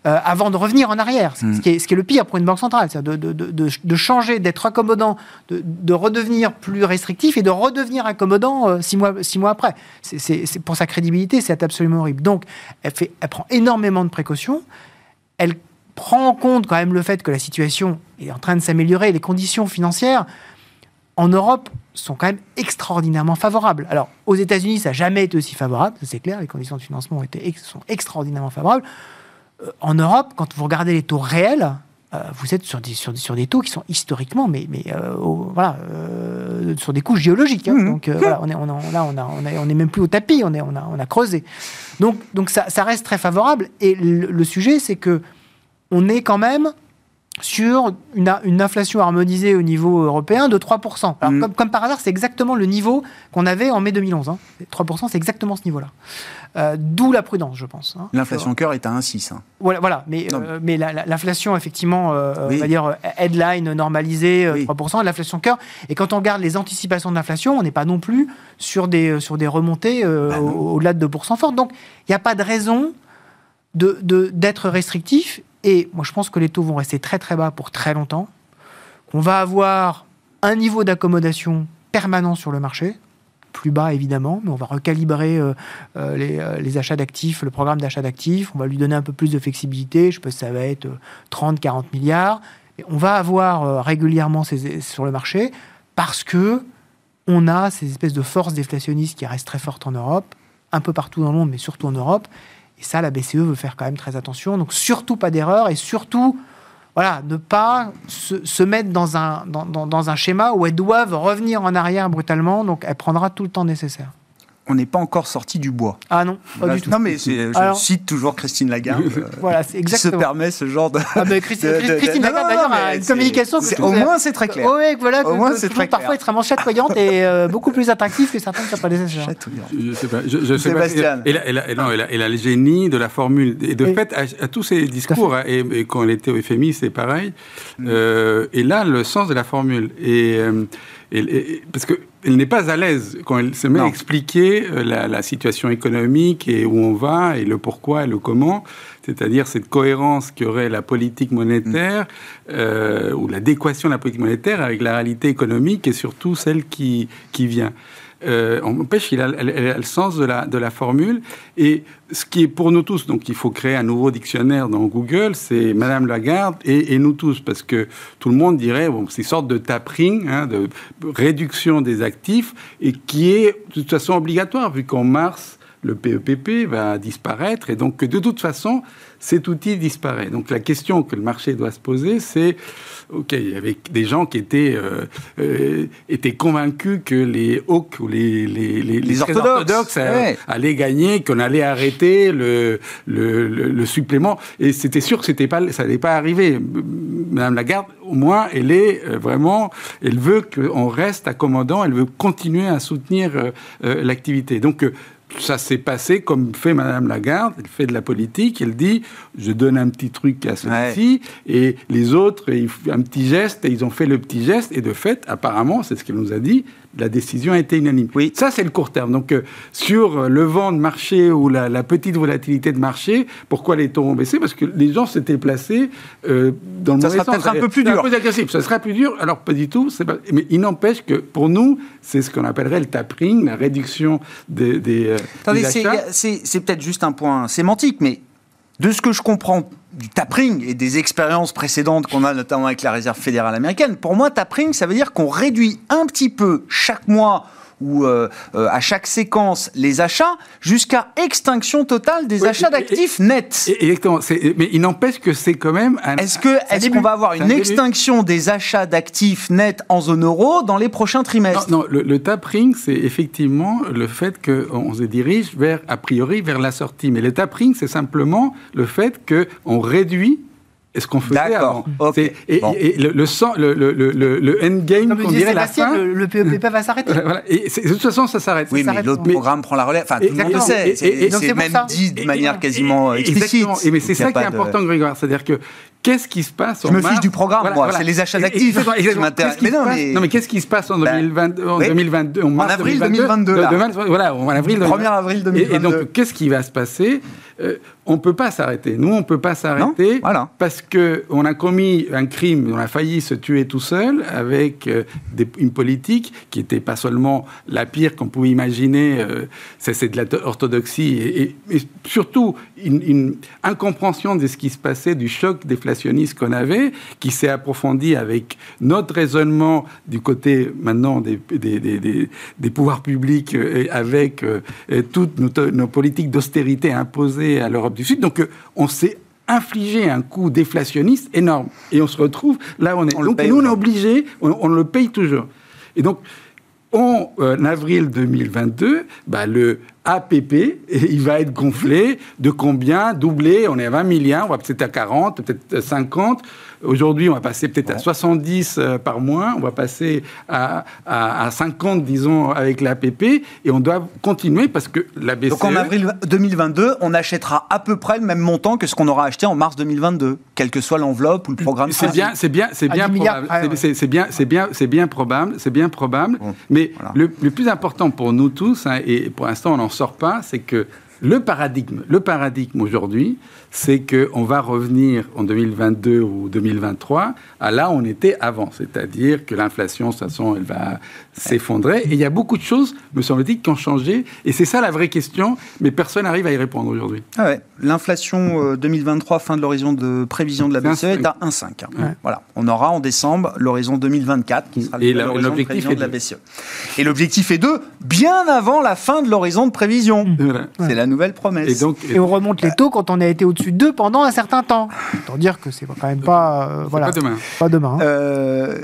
Euh, avant de revenir en arrière. Ce, qui est, ce, qui est, le pire pour une banque centrale, c'est de, de, de, de, changer, d'être accommodant, de, redevenir plus restrictif et de redevenir accommodant euh, six, mois, six mois après. C'est, pour sa crédibilité, c'est absolument horrible. Donc, elle, fait, elle prend énormément de précautions. Elle prend en compte quand même le fait que la situation est en train de s'améliorer. Les conditions financières en Europe sont quand même extraordinairement favorables. Alors, aux États-Unis, ça n'a jamais été aussi favorable, c'est clair, les conditions de financement ont été, sont extraordinairement favorables. Euh, en Europe, quand vous regardez les taux réels, euh, vous êtes sur des, sur, sur, des taux qui sont historiquement, mais, mais euh, voilà, sur des couches géologiques. Hein. Mmh. Donc voilà, on est, on là, on, a, on, on est même plus au tapis, on, est, on, a, on a creusé. Donc, donc ça, ça reste très favorable. Et le, sujet, c'est que on est quand même sur une, une, inflation harmonisée au niveau européen de 3%. Alors, mm. comme, comme, par hasard, c'est exactement le niveau qu'on avait en mai 2011. Hein. 3%, c'est exactement ce niveau-là. Euh, D'où la prudence, je pense. Hein. L'inflation cœur est à 1,6. Hein. Voilà, voilà, mais, euh, mais l'inflation, effectivement, euh, on va dire headline normalisée, 3%, l'inflation cœur. Et quand on regarde les anticipations de l'inflation, on n'est pas non plus sur des, sur des remontées bah au-delà de 2% fortes. Donc, il n'y a pas de raison d'être de, restrictif et moi, je pense que les taux vont rester très très bas pour très longtemps. On va avoir un niveau d'accommodation permanent sur le marché, plus bas évidemment, mais on va recalibrer euh, euh, euh, les, achats d'actifs, le programme d'achat d'actifs, on va lui donner un peu plus de flexibilité, je pense que ça va être 30-40 milliards. Et on va avoir régulièrement ces, sur le marché parce que on a ces espèces de forces déflationnistes qui restent très fortes en Europe, un peu partout dans le monde, mais surtout en Europe. Et ça, la BCE veut faire quand même très attention. Donc surtout pas d'erreur et surtout, voilà, ne pas se, mettre dans un, dans, un schéma où elles doivent revenir en arrière brutalement. Donc elle prendra tout le temps nécessaire on n'est pas encore sorti du bois. Ah non, pas du tout. Non, mais je cite toujours Christine Lagarde. voilà, c'est exactement. Qui se permet ce genre de. Ah, mais Christine, Christine Lagarde, d'ailleurs, a une communication. Que au moins, c'est très clair. Oui, voilà, au moins, c'est très clair. Parfois extrêmement chatoyante et euh, beaucoup plus attractive que certains de sa prédécesseurs. Chatouillante. Je sais pas. Je, je sais pas. Elle, elle, elle, non, elle, a le génie de la formule. Et de fait, à, tous ses discours, hein, et, quand elle était au FMI, c'est pareil. Mm. Euh, et là, le sens de la formule. Et. Euh, parce qu'elle n'est pas à l'aise quand elle se met à expliquer euh, la, situation économique et où on va et le pourquoi et le comment, c'est-à-dire cette cohérence qu'aurait la politique monétaire euh, ou l'adéquation de la politique monétaire avec la réalité économique et surtout celle qui, qui vient euh, on empêche qu'il a, le sens de la, de la formule. Et ce qui est pour nous tous, donc il faut créer un nouveau dictionnaire dans Google, c'est Madame Lagarde et, nous tous, parce que tout le monde dirait, bon, c'est une sorte de tapering, hein, de réduction des actifs, et qui est de toute façon obligatoire, vu qu'en mars, le PEPP e va disparaître, et donc de toute façon, cet outil disparaît. Donc la question que le marché doit se poser, c'est ok, il y avait des gens qui étaient, euh, euh, étaient convaincus que les hawks ou les, les, les, les orthodoxes, euh, allaient gagner, qu'on allait arrêter le, le, le, supplément. Et c'était sûr que pas, ça n'allait pas arriver. Madame Lagarde, au moins, elle est vraiment, elle veut qu'on reste accommodant, elle veut continuer à soutenir l'activité. Donc, ça s'est passé comme fait Madame Lagarde, elle fait de la politique, elle dit je donne un petit truc à ceci. Et les autres un petit geste. Et ils ont fait le petit geste. Et de fait apparemment c'est ce qu'elle nous a dit la décision a été unanime. Oui. Ça, c'est le court terme. Donc, euh, sur le vent de marché ou la, petite volatilité de marché, pourquoi les taux ont baissé? Parce que les gens s'étaient placés euh, dans le Ça sera peut-être un peu plus dur. Ça sera plus dur. Alors, pas du tout. Mais il n'empêche que pour nous, c'est ce qu'on appellerait le tapering, la réduction des, des, euh, Attendez, c'est peut-être juste un point sémantique, mais de ce que je comprends du tapering et des expériences précédentes qu'on a notamment avec la réserve fédérale américaine, pour moi, tapering, ça veut dire qu'on réduit un petit peu chaque mois ou euh, euh, à chaque séquence les achats jusqu'à extinction totale des achats d'actifs nets. Exactement. Mais il n'empêche que c'est quand même un. Est-ce que est-ce qu'on va avoir une extinction des achats d'actifs nets en zone euro dans les prochains trimestres? Non, le, tapering, c'est effectivement le fait qu'on se dirige vers a priori vers la sortie. Mais le tapering, c'est simplement le fait qu'on réduit est ce qu'on faisait D'accord. Et, le, le, le, le, le endgame, on dirait la fin... Le, PEP va s'arrêter. voilà. Et de toute façon, ça s'arrête. Oui, mais l'autre programme prend la relève. Enfin, tout le monde le sait. C'est même dit de manière quasiment explicite. Et mais c'est ça qui est important, Grégoire. C'est-à-dire que Qu'est-ce qui se passe en Je me fiche du programme, moi. C'est les achats d'actifs qui m'intéressent. Mais non, mais... non, mais qu'est-ce qui se passe en, 2020, en 2022 En, mars avril 2022. 2022 voilà, en avril 1er avril 2022. Et, donc, qu'est-ce qui va se passer euh, On ne peut pas s'arrêter. Nous, on ne peut pas s'arrêter voilà. parce qu'on a commis un crime, on a failli se tuer tout seul avec euh, des, une politique qui n'était pas seulement la pire qu'on pouvait imaginer, euh, c'est de l'orthodoxie, et, et, surtout une, une incompréhension de ce qui se passait, du choc des qu'on avait, qui s'est approfondi avec notre raisonnement du côté maintenant des, des, pouvoirs publics euh, et avec euh, toutes nos, politiques d'austérité imposées à l'Europe du Sud. Donc euh, on s'est infligé un coût déflationniste énorme. Et on se retrouve là où on est. donc nous, on est obligé, on, le paye toujours. Et donc, en avril 2022, bah, le APP, il va être gonflé de combien? Doublé, on est à 20 milliards, on va peut-être à 40, peut-être 50. Aujourd'hui, on va passer peut-être à 70 euh, par mois, on va passer à, à, 50, disons, avec l'APP, et on doit continuer parce que la BCE... Donc en avril 2022, on achètera à peu près le même montant que ce qu'on aura acheté en mars 2022, quelle que soit l'enveloppe ou le programme. C'est bien, c'est bien, c'est bien, probable. C'est bien, c'est bien, c'est bien probable, c'est bien probable. mais le, plus important pour nous tous, hein, et pour l'instant on n'en sort pas, c'est que le paradigme, le paradigme aujourd'hui, c'est qu'on va revenir en 2022 ou 2023 à là où on était avant. C'est-à-dire que l'inflation, de toute façon, elle va s'effondrer. Et il y a beaucoup de choses, me semble-t-il, qui ont changé. Et c'est ça la vraie question, mais personne n'arrive à y répondre aujourd'hui. Ah L'inflation 2023, euh, fin de l'horizon de prévision de la BCE, est à 1,5. Hein. Voilà. On aura en décembre l'horizon 2024, qui sera l'objectif de, de la BCE. Et l'objectif est de, bien avant la fin de l'horizon de prévision. C'est la nouvelle promesse. Et, donc, et on remonte les taux quand on a été au au-dessus d'eux pendant un certain temps. Autant dire que c'est quand même pas. Euh, voilà, pas demain. Pas demain. Hein. Euh,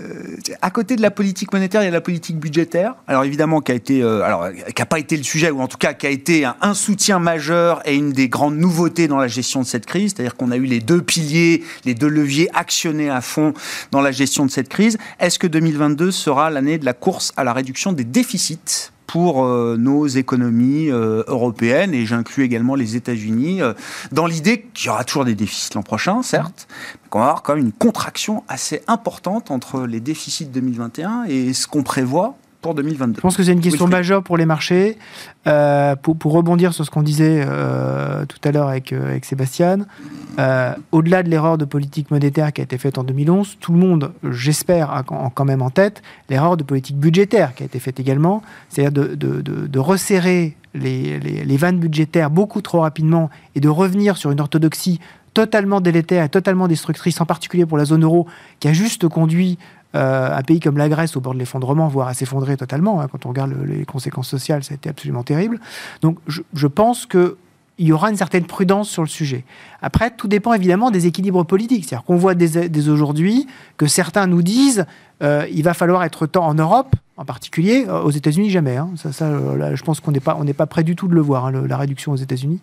à côté de la politique monétaire, il y a la politique budgétaire. Alors évidemment, qui a été, euh, alors qui n'a pas été le sujet, ou en tout cas qui a été un, un, soutien majeur et une des grandes nouveautés dans la gestion de cette crise. C'est-à-dire qu'on a eu les deux piliers, les deux leviers actionnés à fond dans la gestion de cette crise. Est-ce que 2022 sera l'année de la course à la réduction des déficits? Pour euh, nos économies euh, européennes, et j'inclus également les États-Unis, euh, dans l'idée qu'il y aura toujours des déficits l'an prochain, certes, mais qu'on va avoir quand même une contraction assez importante entre les déficits 2021 et ce qu'on prévoit pour 2022. Je pense que c'est une question majeure pour les marchés. Euh, pour, rebondir sur ce qu'on disait euh, tout à l'heure avec, euh, avec Sébastien, au-delà de l'erreur de politique monétaire qui a été faite en 2011, tout le monde, j'espère, a quand même en tête l'erreur de politique budgétaire qui a été faite également, c'est-à-dire de, de, de, resserrer les, les, les vannes budgétaires beaucoup trop rapidement et de revenir sur une orthodoxie totalement délétère et totalement destructrice, en particulier pour la zone euro, qui a juste conduit un pays comme la Grèce au bord de l'effondrement, voire à s'effondrer totalement. Hein, quand on regarde les conséquences sociales, ça a été absolument terrible. Donc je, pense que il y aura une certaine prudence sur le sujet. Après, tout dépend évidemment des équilibres politiques. C'est-à-dire qu'on voit dès, aujourd'hui que certains nous disent euh, il va falloir être temps en Europe en particulier, euh, aux États-Unis, jamais. Hein. Ça, ça je pense qu'on n'est pas, on n'est pas prêt du tout de le voir, hein, la réduction aux États-Unis.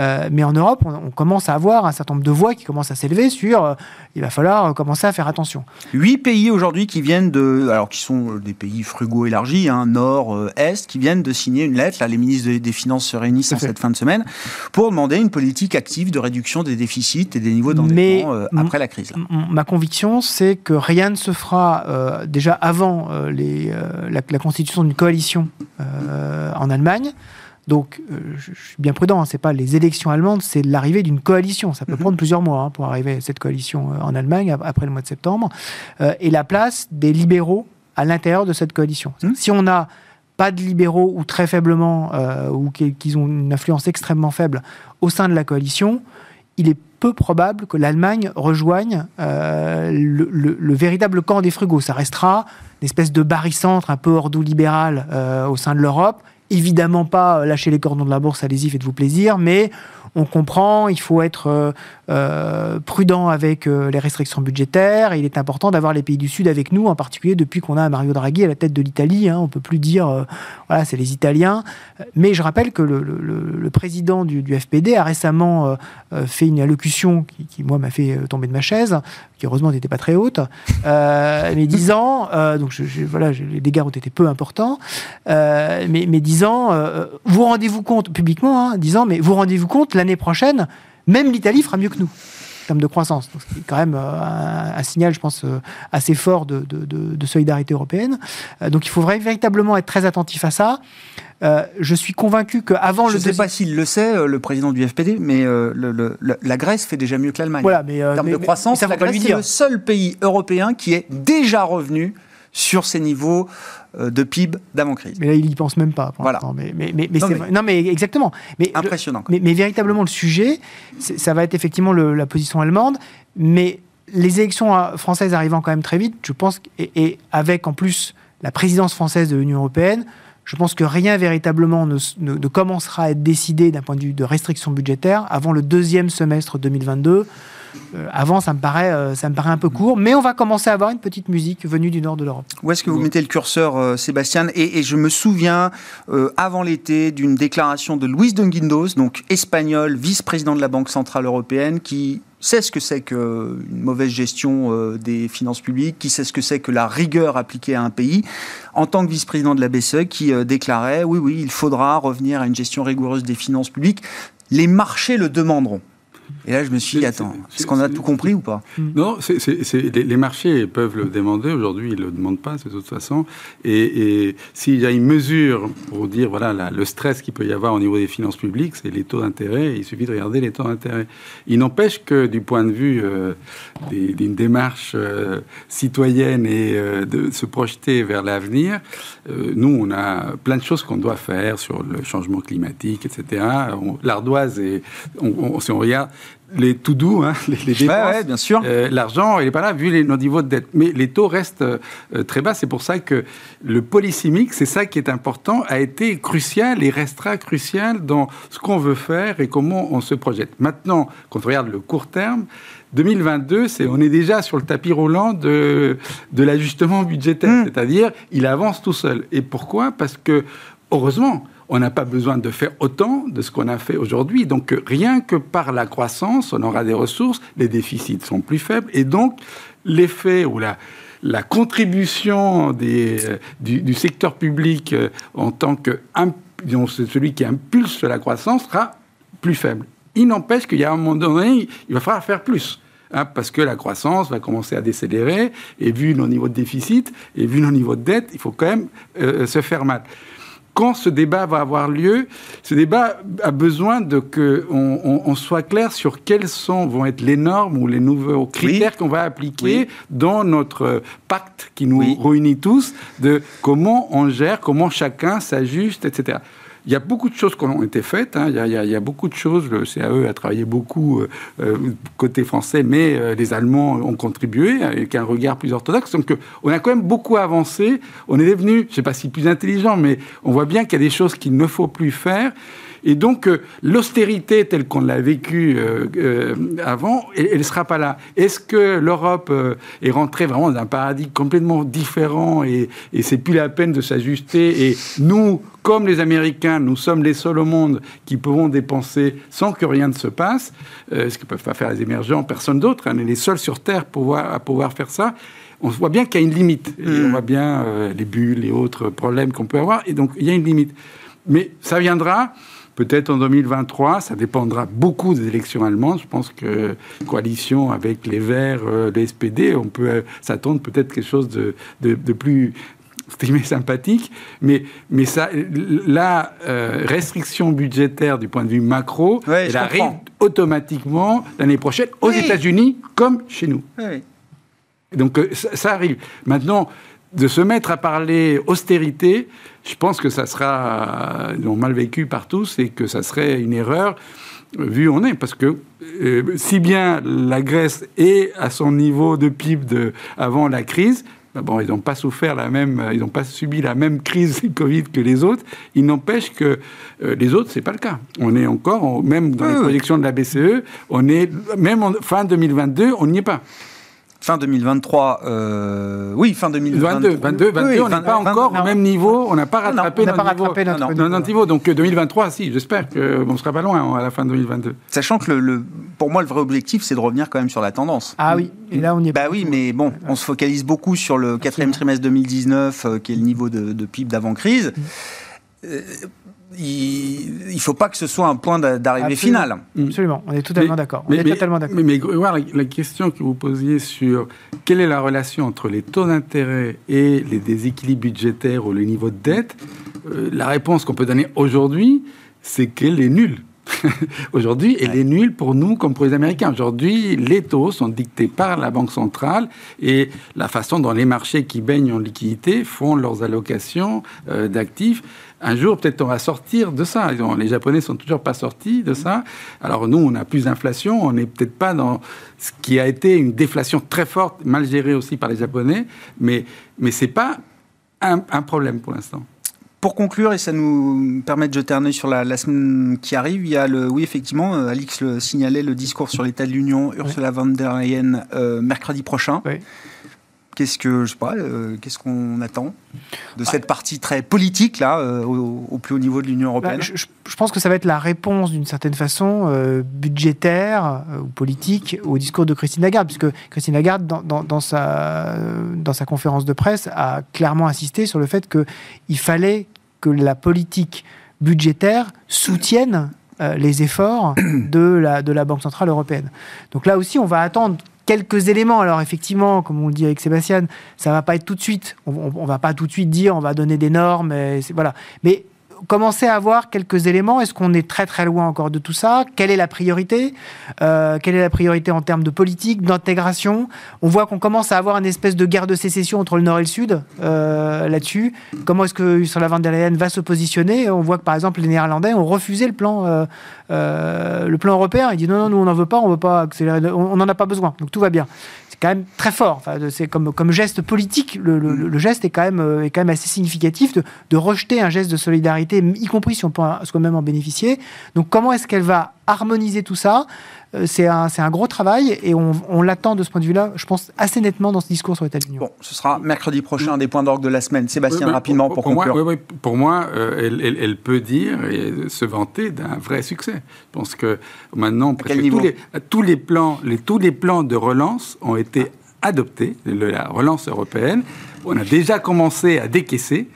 Euh, mais en Europe, on, commence à avoir un certain nombre de voix qui commencent à s'élever sur euh, il va falloir commencer à faire attention. Huit pays aujourd'hui qui viennent de, alors qui sont des pays frugaux élargis, hein, Nord, Est, qui viennent de signer une lettre. Là, les ministres des Finances se réunissent en cette fin de semaine pour demander une politique active de réduction des déficits et des niveaux d'endettement après la crise. Ma conviction, c'est que rien ne se fera déjà avant les euh, la, constitution d'une coalition euh, en Allemagne. Donc, euh, je, suis bien prudent, hein, c'est pas les élections allemandes, c'est l'arrivée d'une coalition. Ça peut mhm. prendre plusieurs mois hein, pour arriver à cette coalition en Allemagne après le mois de septembre. et la place des libéraux à l'intérieur de cette coalition. Mhm. Si on n'a pas de libéraux ou très faiblement, ou qu'ils ont une influence extrêmement faible au sein de la coalition, il est peu probable que l'Allemagne rejoigne le, le, véritable camp des frugaux. Ça restera espèce de barycentre un peu ordo-libéral euh, au sein de l'Europe. Évidemment pas euh, lâcher les cordons de la bourse, allez-y, faites-vous plaisir, mais on comprend, il faut être euh, euh, prudent avec euh, les restrictions budgétaires. il est important d'avoir les pays du Sud avec nous, en particulier depuis qu'on a Mario Draghi à la tête de l'Italie. Hein, on peut plus dire, voilà, c'est les Italiens. Mais je rappelle que le, président du, FPD a récemment fait une allocution qui, moi, m'a fait tomber de ma chaise, qui heureusement n'était pas très haute, mais disant, donc voilà, les dégâts ont été peu importants, mais, disant, vous rendez-vous compte publiquement, hein, disant, mais vous rendez-vous compte, l'année prochaine, même l'Italie fera mieux que nous en termes de croissance. C'est quand même euh, un, signal, je pense, euh, assez fort de, solidarité européenne. Euh, donc il faudrait véritablement être très attentif à ça. je suis convaincu qu'avant le... Je ne sais pas s'il le sait, le président du FPD, mais la Grèce fait déjà mieux que l'Allemagne. Voilà, mais, en termes de croissance, la Grèce est le seul pays européen qui est déjà revenu sur ces niveaux euh, de PIB d'avant-crise. Mais là, il y pense même pas. Voilà. Mais, mais, mais, non, mais, non, mais exactement. Mais Impressionnant. mais, véritablement, le sujet, ça va être effectivement la position allemande, mais les élections euh, françaises arrivant quand même très vite, je pense, et, avec en plus la présidence française de l'Union européenne, je pense que rien véritablement ne, ne commencera à être décidé d'un point de vue de restriction budgétaire avant le deuxième semestre 2022. Euh, avant, ça me, paraît, euh, ça me paraît un peu court, mais on va commencer à avoir une petite musique venue du nord de l'Europe. Où est-ce que vous mettez le curseur, euh, Sébastien? Et, je me souviens, avant l'été, d'une déclaration de Luis de Guindos, donc espagnol, vice-président de la Banque Centrale Européenne, qui sait ce que c'est qu'une mauvaise gestion des finances publiques, qui sait ce que c'est que la rigueur appliquée à un pays, en tant que vice-président de la BCE, qui déclarait oui, oui, il faudra revenir à une gestion rigoureuse des finances publiques. Les marchés le demanderont. Et là, je me suis dit, attends, est-ce qu'on a tout compris ou pas Non, les, marchés peuvent le demander. Aujourd'hui, ils ne le demandent pas, de toute façon. Et, s'il y a une mesure pour dire, voilà, le stress qu'il peut y avoir au niveau des finances publiques, c'est les taux d'intérêt. Il suffit de regarder les taux d'intérêt. Il n'empêche que, du point de vue euh, d'une démarche euh, citoyenne et euh, de se projeter vers l'avenir, nous, on a plein de choses qu'on doit faire sur le changement climatique, etc. L'ardoise, on, si on regarde les tout doux, hein, les, dépenses, bien sûr. Euh, l'argent, il n'est pas là vu les, nos niveaux de dette. Mais les taux restent euh, très bas. C'est pour ça que le policy mix, c'est ça qui est important, a été crucial et restera crucial dans ce qu'on veut faire et comment on se projette. Maintenant, quand on regarde le court terme, 2022, c'est, on est déjà sur le tapis roulant de, de l'ajustement budgétaire. Hmm. C'est-à-dire, il avance tout seul. Et pourquoi? Parce que, heureusement, on n'a pas besoin de faire autant de ce qu'on a fait aujourd'hui. Donc rien que par la croissance, on aura des ressources, les déficits sont plus faibles, et donc l'effet ou la, contribution euh, du, secteur public euh, en tant que celui qui impulse la croissance sera plus faible. Il n'empêche qu'il y a un moment donné, il va falloir faire plus. Hein, parce que la croissance va commencer à décélérer, et vu nos niveaux de déficit, et vu nos niveaux de dette, il faut quand même euh, se faire mal quand ce débat va avoir lieu, ce débat a besoin de que on, soit clair sur quelles sont, vont être les normes ou les nouveaux critères qu'on va appliquer dans notre pacte qui nous réunit tous, de comment on gère, comment chacun s'ajuste, etc. Il y a beaucoup de choses qui ont été faites. Hein. Il, y a, beaucoup de choses. Le CAE a travaillé beaucoup euh, euh, côté français, mais euh, les Allemands ont contribué avec un regard plus orthodoxe. Donc, on a quand même beaucoup avancé. On est devenu, je ne sais pas si plus intelligent, mais on voit bien qu'il y a des choses qu'il ne faut plus faire. Et donc, l'austérité telle qu'on l'a vécue avant, elle ne sera pas là. Est-ce que l'Europe est rentrée vraiment dans un paradigme complètement différent et, et c'est plus la peine de s'ajuster Et nous, comme les Américains, nous sommes les seuls au monde qui pouvons dépenser sans que rien ne se passe, euh, ce que peuvent pas faire les émergents, personne d'autre. on est les seuls sur Terre à pouvoir faire ça. On voit bien qu'il y a une limite. Et on mm. voit bien euh, les bulles et autres problèmes qu'on peut avoir. Et donc, il y a une limite. Mais ça viendra peut-être en 2023. Ça dépendra beaucoup des élections allemandes. Je pense que coalition avec les Verts, euh, les SPD, on peut s'attendre peut-être quelque chose de, de, de, plus sympathique, mais, mais ça, la euh, restriction budgétaire du point de vue macro, elle arrive automatiquement l'année prochaine aux États-Unis comme chez nous. Donc euh, ça, arrive. Maintenant, de se mettre à parler austérité, je pense que ça sera euh, mal vécu par tous et que ça serait une erreur vu où on est, parce que si bien la Grèce est à son niveau de PIB de, avant la crise, bah bon, ils n'ont pas souffert la même, ils n'ont pas subi la même crise Covid que les autres. Il n'empêche que euh, les autres, c'est pas le cas. On est encore, même dans les projections de la BCE, on est même en fin 2022, on n'y est pas fin 2023, euh, oui, fin 2022. 22, 22, on n'est pas encore au même niveau, on n'a pas rattrapé, notre, pas niveau, notre, notre, niveau. Donc 2023, euh, si, j'espère qu'on ne sera pas loin à la fin 2022. Sachant que le, pour moi, le vrai objectif, c'est de revenir quand même sur la tendance. Ah oui, et là on y est. Bah oui, mais bon, on se focalise beaucoup sur le quatrième trimestre 2019, euh, qui est le niveau de, de PIB d'avant-crise. Mm il ne faut pas que ce soit un point d'arrivée final. Absolument, on est totalement d'accord. Mais, totalement d'accord. Mais, la, question que vous posiez sur quelle est la relation entre les taux d'intérêt et les déséquilibres budgétaires ou le niveau de dette, euh, la réponse qu'on peut donner aujourd'hui, c'est qu'elle est nulle. Aujourd'hui, elle est nulle pour nous comme pour les Américains. Aujourd'hui, les taux sont dictés par la Banque centrale et la façon dont les marchés qui baignent en liquidité font leurs allocations euh, d'actifs un jour, peut-être, on va sortir de ça. Les Japonais sont toujours pas sortis de ça. Alors nous, on a plus d'inflation. On n'est peut-être pas dans ce qui a été une déflation très forte, mal gérée aussi par les Japonais. Mais, mais ce n'est pas un, problème pour l'instant. Pour conclure, et ça nous permet de jeter un œil sur la, semaine qui arrive, il y a le, oui effectivement, euh, Alix le signalait, le discours sur l'état de l'Union, Ursula von der Leyen, euh, mercredi prochain. Qu'est-ce que je sais pas, euh, qu'est-ce qu'on attend de cette partie très politique là, euh, au, plus haut niveau de l'Union européenne? bah, je, pense que ça va être la réponse d'une certaine façon euh, budgétaire ou politique au discours de Christine Lagarde, puisque Christine Lagarde dans, sa, dans sa conférence de presse a clairement insisté sur le fait qu'il fallait que la politique budgétaire soutienne les efforts de la, de la Banque centrale européenne. Donc là aussi, on va attendre quelques éléments. Alors effectivement, comme on le dit avec Sébastien, ça va pas être tout de suite. On, on, va pas tout de suite dire on va donner des normes. Voilà. Mais commencer à avoir quelques éléments. Est-ce qu'on est très très loin encore de tout ça? Quelle est la priorité? Euh, Quelle est la priorité en termes de politique, d'intégration? On voit qu'on commence à avoir une espèce de guerre de sécession entre le Nord et le Sud euh, là-dessus. Comment est-ce que sur la vente der va se positionner? On voit que par exemple les Néerlandais ont refusé le plan, euh, le plan européen. Ils disent non, non, nous on n'en veut pas, on veut pas accélérer, on n'en a pas besoin. Donc tout va bien c'est quand même très fort. Enfin, c'est comme, comme geste politique, le, le, geste est quand même, est quand même assez significatif de, de, rejeter un geste de solidarité, y compris si on peut soi-même en bénéficier. Donc comment est-ce qu'elle va harmoniser tout ça? euh, c'est un, un, gros travail et on, on l'attend de ce point de vue-là, je pense, assez nettement dans ce discours sur l'état de l'Union. Bon, ce sera mercredi prochain, des points d'orgue de la semaine. Sébastien, rapidement pour, conclure. Moi, oui, pour moi, euh, elle, elle, peut dire et se vanter d'un vrai succès. Je pense que maintenant, tous les, tous les, plans, les, tous les plans de relance ont été adoptés, la relance européenne. On a déjà commencé à décaisser.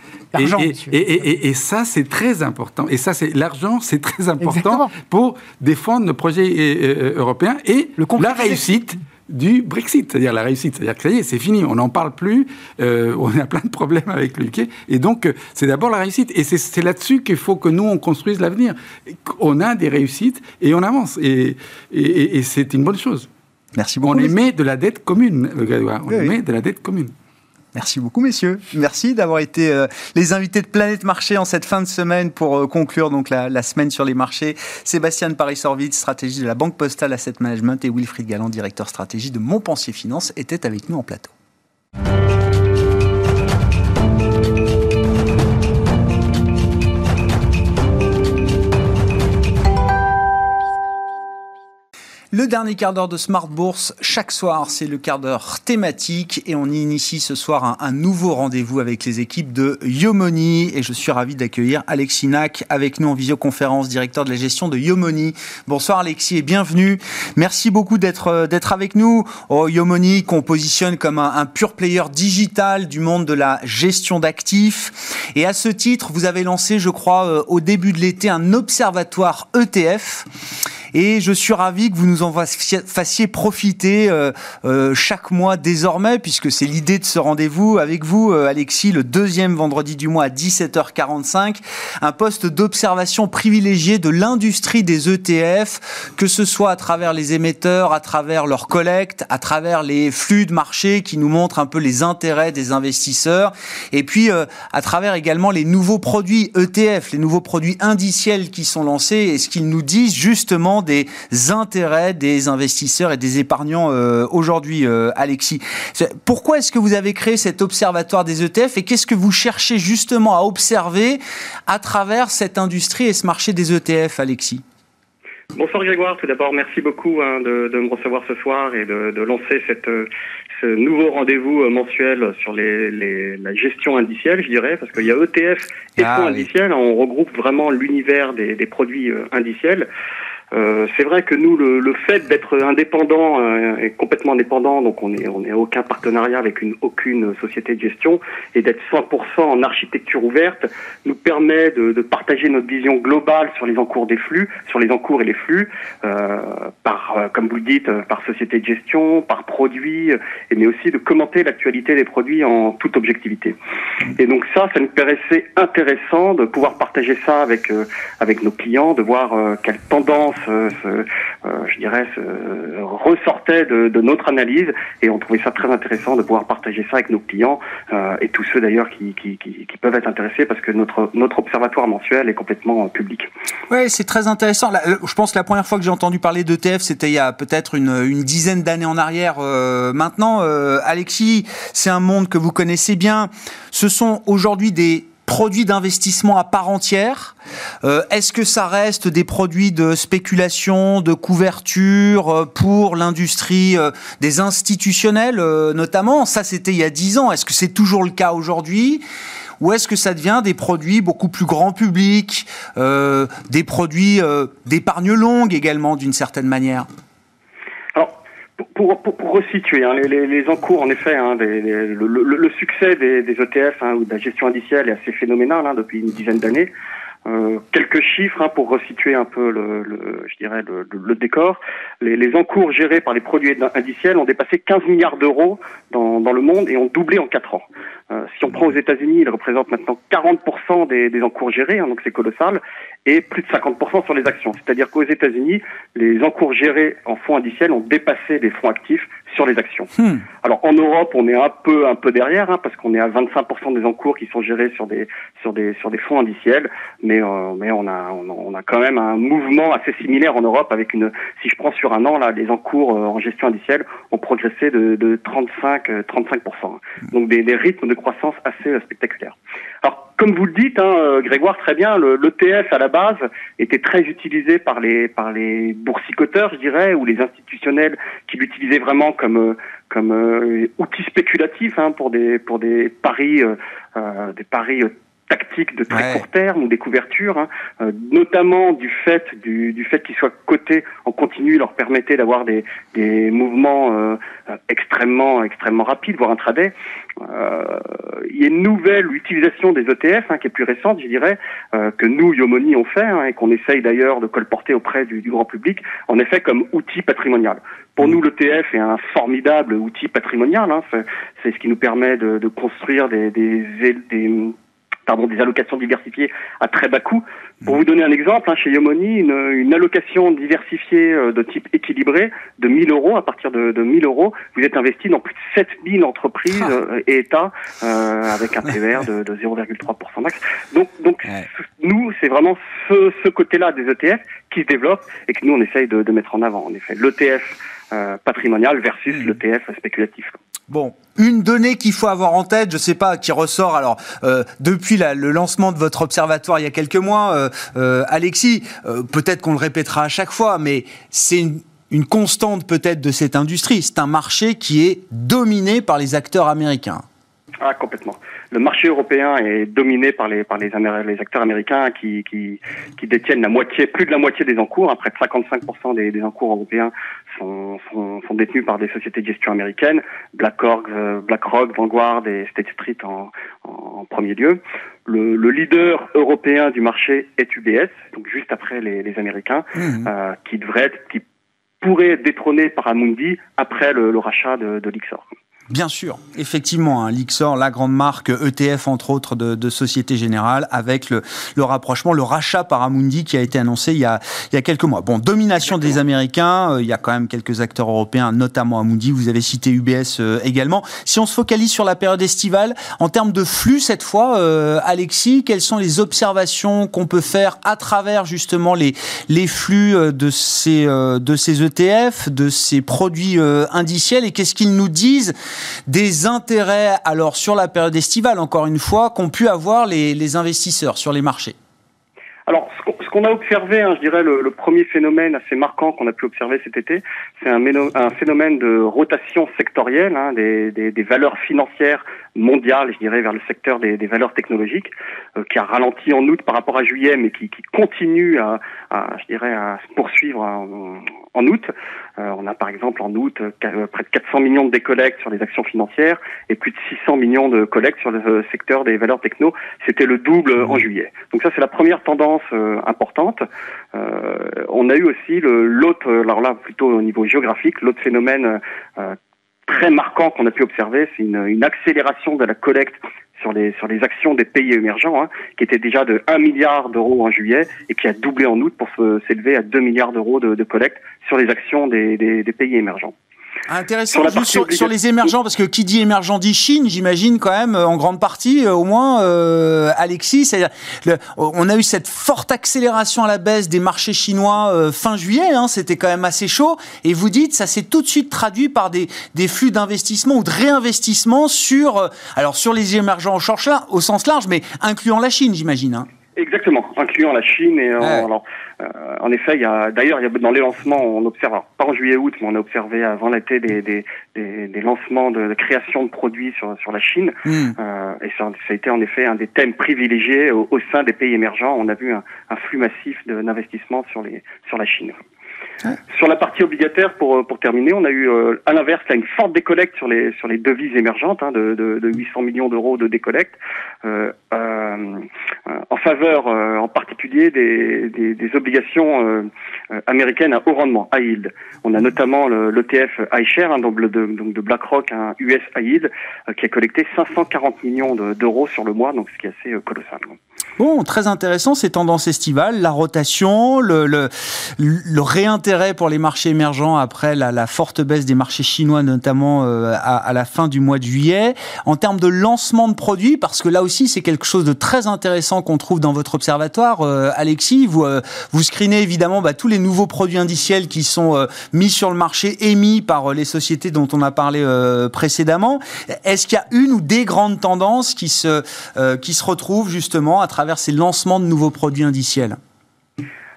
Et, et, ça, c'est très important. Et ça, c'est l'argent, c'est très important pour défendre nos projets euh, euh, européens et la réussite du Brexit, c'est-à-dire la réussite, c'est-à-dire que ça y est, c'est fini, on n'en parle plus, euh, on a plein de problèmes avec l'UK, et donc c'est d'abord la réussite, et c'est là-dessus qu'il faut que nous on construise l'avenir. On a des réussites et on avance, et, et c'est une bonne chose. Merci beaucoup. On émet de la dette commune, on émet de la dette commune. Merci beaucoup, messieurs. Merci d'avoir été euh, les invités de Planète Marché en cette fin de semaine pour euh, conclure donc la, semaine sur les marchés. Sébastien Paris-Sorvitz, stratégiste de la Banque Postale Asset Management, et Wilfried Galland, directeur stratégie de Montpensier Finance, étaient avec nous en plateau. Le dernier quart d'heure de Smart Bourse, chaque soir, c'est le quart d'heure thématique et on y initie ce soir un, nouveau rendez-vous avec les équipes de Yomoni et je suis ravi d'accueillir Alexis Nac avec nous en visioconférence, directeur de la gestion de Yomoni. Bonsoir Alexis et bienvenue. Merci beaucoup d'être euh, d'être avec nous. Oh, Yomoni qu'on positionne comme un, un pur player digital du monde de la gestion d'actifs et à ce titre, vous avez lancé, je crois, euh, au début de l'été un observatoire ETF et je suis ravi que vous nous en fassiez profiter euh, euh, chaque mois désormais, puisque c'est l'idée de ce rendez-vous. Avec vous, euh, Alexis, le deuxième vendredi du mois à 17h45, un poste d'observation privilégié de l'industrie des ETF, que ce soit à travers les émetteurs, à travers leur collecte, à travers les flux de marché qui nous montrent un peu les intérêts des investisseurs, et puis à travers également les nouveaux produits ETF, les nouveaux produits indiciels qui sont lancés, et ce qu'ils nous disent justement des intérêts des investisseurs et des épargnants euh, aujourd'hui, euh, Alexis. Pourquoi est-ce que vous avez créé cet observatoire des ETF et qu'est-ce que vous cherchez justement à observer à travers cette industrie et ce marché des ETF, Alexis? Bonsoir Grégoire, tout d'abord merci beaucoup hein, de, me recevoir ce soir et de, lancer cette, ce nouveau rendez-vous mensuel sur les, la gestion indicielle, je dirais, parce qu'il y a ETF et ah fonds indiciels, on regroupe vraiment l'univers des, des, produits euh, indiciels. Euh, c'est vrai que nous, le, le fait d'être indépendant euh, et complètement indépendant, donc on est on est aucun partenariat avec une aucune société de gestion et d'être 100% en architecture ouverte, nous permet de, de, partager notre vision globale sur les encours des flux, sur les encours et les flux, euh, par euh, comme vous le dites, par société de gestion, par produit, mais aussi de commenter l'actualité des produits en toute objectivité. Et donc ça, ça nous paraissait intéressant de pouvoir partager ça avec avec nos clients, de voir quelle tendance euh, je dirais, ressortait de, notre analyse et on trouvait ça très intéressant de pouvoir partager ça avec nos clients euh, et tous ceux d'ailleurs qui, peuvent être intéressés parce que notre, observatoire mensuel est complètement euh, public. Oui, c'est très intéressant. je pense que la première fois que j'ai entendu parler d'ETF, c'était il y a peut-être une, dizaine d'années en arrière. maintenant, Alexis, c'est un monde que vous connaissez bien. Ce sont aujourd'hui des produits d'investissement à part entière. Euh, Est-ce que ça reste des produits de spéculation, de couverture euh, pour l'industrie euh, des institutionnels notamment? Ça, c'était il y a 10 ans. Est-ce que c'est toujours le cas aujourd'hui? Ou est-ce que ça devient des produits beaucoup plus grand public, des produits d'épargne longue également d'une certaine manière? Pour, pour, pour, resituer, hein, les, les, encours, en effet, hein, le, succès des, des ETF hein, ou de la gestion indicielle est assez phénoménal hein, depuis une dizaine d'années. Euh, quelques chiffres pour resituer un peu le, le je dirais le, le décor. Les, les, encours gérés par les produits indiciels ont dépassé 15 milliards d'euros dans, dans, le monde et ont doublé en 4 ans. Euh, si on prend aux États-Unis, ils représentent maintenant 40% des, des encours gérés, hein, donc c'est colossal, et plus de 50% sur les actions. C'est-à-dire qu'aux États-Unis, les encours gérés en fonds indiciels ont dépassé les fonds actifs sur les actions. Hmm. Alors en Europe, on est un peu un peu derrière, hein, parce qu'on est à 25% des encours qui sont gérés sur des sur des sur des fonds indiciels, mais euh, mais on a, on a quand même un mouvement assez similaire en Europe avec une, si je prends sur un an, là, les encours euh, en gestion indicielle ont progressé de, de 35, 35%. Euh, Donc des, des rythmes de croissance assez euh, spectaculaires. Alors, comme vous le dites, hein, Grégoire, très bien, l'ETF à la base était très utilisé par les par les boursicoteurs, je dirais, ou les institutionnels qui l'utilisaient vraiment comme comme outil spéculatif hein, pour des pour des paris euh, des paris tactiques de très court terme ou des couvertures, hein, euh, notamment du fait du, du fait qu'ils soient cotés en continu, leur permettait d'avoir des, des mouvements euh, extrêmement extrêmement rapides, voire intraday. Euh, il y a une nouvelle utilisation des ETF hein, qui est plus récente, je dirais, euh, que nous Yomoni on fait hein, et qu'on essaye d'ailleurs de colporter auprès du, du, grand public, en effet comme outil patrimonial. Pour nous, l'ETF est un formidable outil patrimonial. Hein, c'est ce qui nous permet de, de construire des, des, des pardon, des allocations diversifiées à très bas coût. Pour vous donner un exemple, hein, chez Yomoni, une, une, allocation diversifiée euh, de type équilibré de 1000 euros, à partir de, de 1000 euros, vous êtes investi dans plus de 7000 entreprises ah. euh, et États euh, avec un PVR de, de 0,3% max. Donc, donc nous, c'est vraiment ce, ce côté-là des ETF qui se développe et que nous, on essaye de, de mettre en avant, en effet. L'ETF euh, patrimonial versus mmh. l'ETF spéculatif. Bon, une donnée qu'il faut avoir en tête, je sais pas, qui ressort alors euh, depuis le lancement de votre observatoire il y a quelques mois, euh, euh Alexis, peut-être qu'on le répétera à chaque fois, mais c'est une, une constante peut-être de cette industrie. C'est un marché qui est dominé par les acteurs américains. Ah, complètement. Le marché européen est dominé par les par les, les acteurs américains qui, qui, qui détiennent la moitié, plus de la moitié des encours. Hein, près de 55% des, des encours européens sont, sont, sont, détenus par des sociétés de gestion américaines, BlackRock, euh, BlackRock, Vanguard et State Street en, en premier lieu. Le, le, leader européen du marché est UBS, donc juste après les, les Américains, mmh. euh, qui devrait être, qui pourrait être détrôné par Amundi après le, le rachat de, de Lixor. Bien sûr, effectivement, hein, Lixor, la grande marque ETF entre autres de, de Société Générale, avec le, le, rapprochement, le rachat par Amundi qui a été annoncé il y a, il y a quelques mois. Bon, domination des Américains, euh, il y a quand même quelques acteurs européens, notamment Amundi, vous avez cité UBS euh, également. Si on se focalise sur la période estivale, en termes de flux cette fois, euh, Alexis, quelles sont les observations qu'on peut faire à travers justement les, les flux de ces, de ces ETF, de ces produits indiciels? Et qu'est-ce qu'ils nous disent des intérêts, alors sur la période estivale, encore une fois, qu'ont pu avoir les, investisseurs sur les marchés. Alors, ce qu'on a observé, hein, je dirais, le, premier phénomène assez marquant qu'on a pu observer cet été, c'est un, phénomène de rotation sectorielle hein, des, valeurs financières mondiales, je dirais, vers le secteur des, des valeurs technologiques, euh, qui a ralenti en août par rapport à juillet, mais qui, qui continue à, à, je dirais, à se poursuivre en, en août. Euh, on a par exemple en août euh, près de 400 millions de décollectes sur les actions financières et plus de 600 millions de collectes sur le euh, secteur des valeurs techno. C'était le double en juillet. Donc ça c'est la première tendance importante. on a eu aussi l'autre, alors là plutôt au niveau géographique, l'autre phénomène très marquant qu'on a pu observer, c'est une, accélération de la collecte sur les sur les actions des pays émergents, hein, qui était déjà de 1 milliard d'euros en juillet et qui a doublé en août pour s'élever à 2 milliards d'euros de, collecte sur les actions des, des pays émergents. Intéressant, sur, juste sur, les émergents, parce que qui dit émergent dit Chine, j'imagine quand même, en grande partie, au moins, euh, Alexis. C'est-à-dire, on a eu cette forte accélération à la baisse des marchés chinois euh, fin juillet, hein, c'était quand même assez chaud, et vous dites, ça s'est tout de suite traduit par des, des flux d'investissement ou de réinvestissement sur, euh, alors sur les émergents au, au sens large, mais incluant la Chine, j'imagine. Hein. Exactement, incluant la Chine. Et, alors, euh, en effet, il y a d'ailleurs, il y a dans les lancements, on observe, pas en juillet-août, mais on a observé avant l'été des, des, des, des, lancements de, création de produits sur, sur la Chine. Hmm. Euh, et ça, ça, a été en effet un des thèmes privilégiés au, au sein des pays émergents. On a vu un, un flux massif d'investissements sur les sur la Chine. Sur la partie obligataire, pour, euh, pour terminer, on a eu euh, à l'inverse une forte décollecte sur les sur les devises émergentes, hein, de, de, de, 800 millions d'euros de décollecte, euh, en faveur en particulier des, des, obligations américaines à haut rendement, high yield. On a notamment l'ETF iShare, hein, donc, de, BlackRock, un US high yield, qui a collecté 540 millions d'euros sur le mois, donc ce qui est assez colossal. Bon, très intéressant ces tendances estivales, la rotation, le, le, le réintérêt pour les marchés émergents après la, la forte baisse des marchés chinois, notamment euh, à, à, la fin du mois de juillet. En termes de lancement de produits, parce que là aussi c'est quelque chose de très intéressant qu'on trouve dans votre observatoire, euh, Alexis. Vous, euh, vous screenez évidemment bah, tous les nouveaux produits indiciels qui sont mis sur le marché, émis par les sociétés dont on a parlé précédemment. Est-ce qu'il y a une ou des grandes tendances qui se, qui se retrouvent justement à travers ces lancements de nouveaux produits indiciels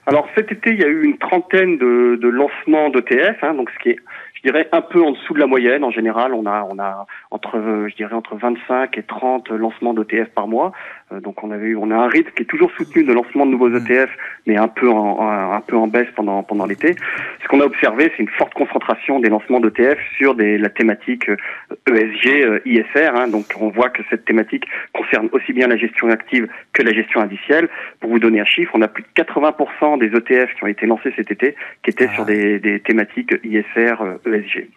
alors cet été, il y a eu une trentaine de, de lancements d'ETF, hein, donc ce qui est je dirais un peu en dessous de la moyenne. En général, on a on a entre je dirais entre 25 et 30 lancements d'ETF par mois. Euh, donc on avait eu, on a un rythme qui est toujours soutenu de lancement de nouveaux mmh. ETF, mais un peu en un peu en baisse pendant pendant l'été. Ce qu'on a observé, c'est une forte concentration des lancements d'ETF sur des la thématique ESG, euh, e euh, ISR. Hein. donc on voit que cette thématique concerne aussi bien la gestion active que la gestion indicielle. Pour vous donner un chiffre, on a plus de 80% des ETF qui ont été lancés cet été qui étaient sur ah. des, des thématiques ISR, ESG.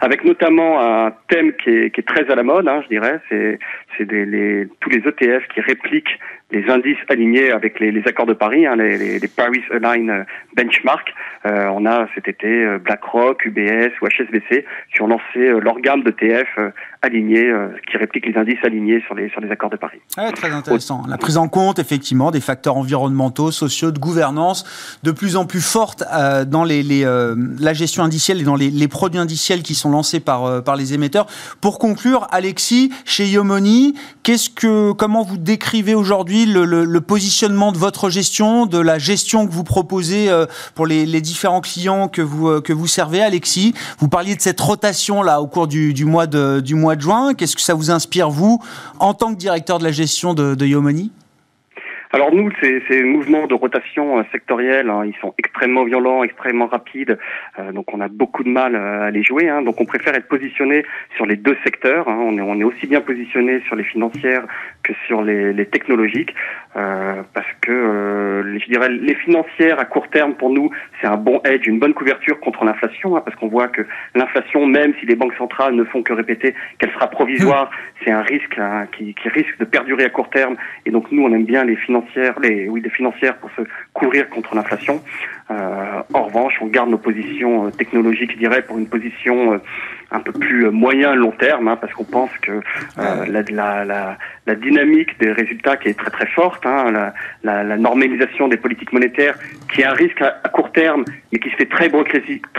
Avec notamment un thème qui est, qui est très à la mode, hein, je dirais, c'est c'est les, tous les ETF qui répliquent les indices alignés avec les, les accords de Paris, hein, les, les, Paris Align Benchmark. Euh, on a cet été euh, BlackRock, UBS ou HSBC qui ont lancé euh, leur gamme d'ETF euh, alignés, euh, qui répliquent les indices alignés sur les, sur les accords de Paris. Ouais, très intéressant. La prise en compte, effectivement, des facteurs environnementaux, sociaux, de gouvernance, de plus en plus forte dans les, les la gestion indicielle et dans les, produits indiciels qui sont lancés par, par les émetteurs. Pour conclure, Alexis, chez Yomoni, qu'est-ce que, comment vous décrivez aujourd'hui le, positionnement de votre gestion, de la gestion que vous proposez euh, pour les, différents clients que vous, euh, que vous servez, Alexis? Vous parliez de cette rotation là au cours du, mois, de, du mois de juin. Qu'est-ce que ça vous inspire, vous, en tant que directeur de la gestion de, de Yomoni alors nous, ces, ces mouvements de rotation euh, sectorielle, hein, ils sont extrêmement violents, extrêmement rapides, euh, donc on a beaucoup de mal euh, à les jouer. Hein, donc on préfère être positionné sur les deux secteurs. Hein, on, est, on est aussi bien positionné sur les financières que sur les, les technologiques, euh, parce que je dirais les financières à court terme pour nous, c'est un bon edge, une bonne couverture contre l'inflation, hein, parce qu'on voit que l'inflation, même si les banques centrales ne font que répéter qu'elle sera provisoire, c'est un risque hein, qui, qui risque de perdurer à court terme. Et donc nous, on aime bien les financières les, oui, des financières pour se couvrir contre l'inflation. Euh, en revanche, on garde nos positions euh, technologiques, je dirais, pour une position euh, un peu plus euh, moyen long terme, hein, parce qu'on pense que euh, la, la, la, la, dynamique des résultats qui est très très forte, hein, la, la, la, normalisation des politiques monétaires, qui est un risque à, court terme, mais qui se fait très,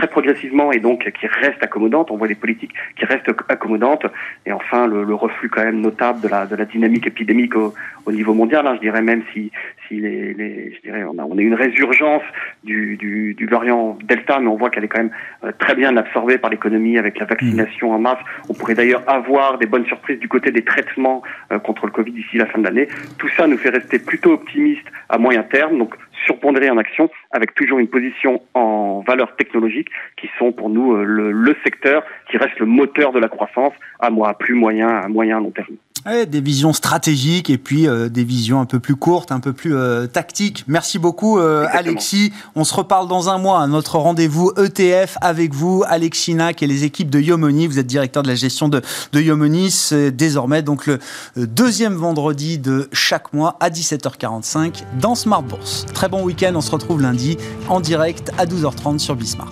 progressivement et donc qui reste accommodante. On voit des politiques qui restent accommodantes. Et enfin, le, le reflux quand même notable de la, de la dynamique épidémique au, au niveau mondial. Hein, je dirais même si, si les, les je dirais, on a, on a une résurgence du, du, du variant Delta, mais on voit qu'elle est quand même euh, très bien absorbée par l'économie avec la vaccination en masse. On pourrait d'ailleurs avoir des bonnes surprises du côté des traitements euh, contre le Covid d'ici la fin de l'année. Tout ça nous fait rester plutôt optimistes à moyen terme, donc surpondérer en action avec toujours une position en valeurs technologiques qui sont pour nous euh, le, le secteur qui reste le moteur de la croissance à mois plus moyen, à moyen long terme des visions stratégiques et puis euh, des visions un peu plus courtes, un peu plus euh, tactiques. Merci beaucoup euh, Alexis. On se reparle dans un mois à notre rendez-vous ETF avec vous, Alexis Nac et les équipes de Yomoni. Vous êtes directeur de la gestion de, de Yomoni. C'est désormais donc le deuxième vendredi de chaque mois à 17h45 dans Smart Bourse. Très bon week-end. On se retrouve lundi en direct à 12h30 sur Bismart.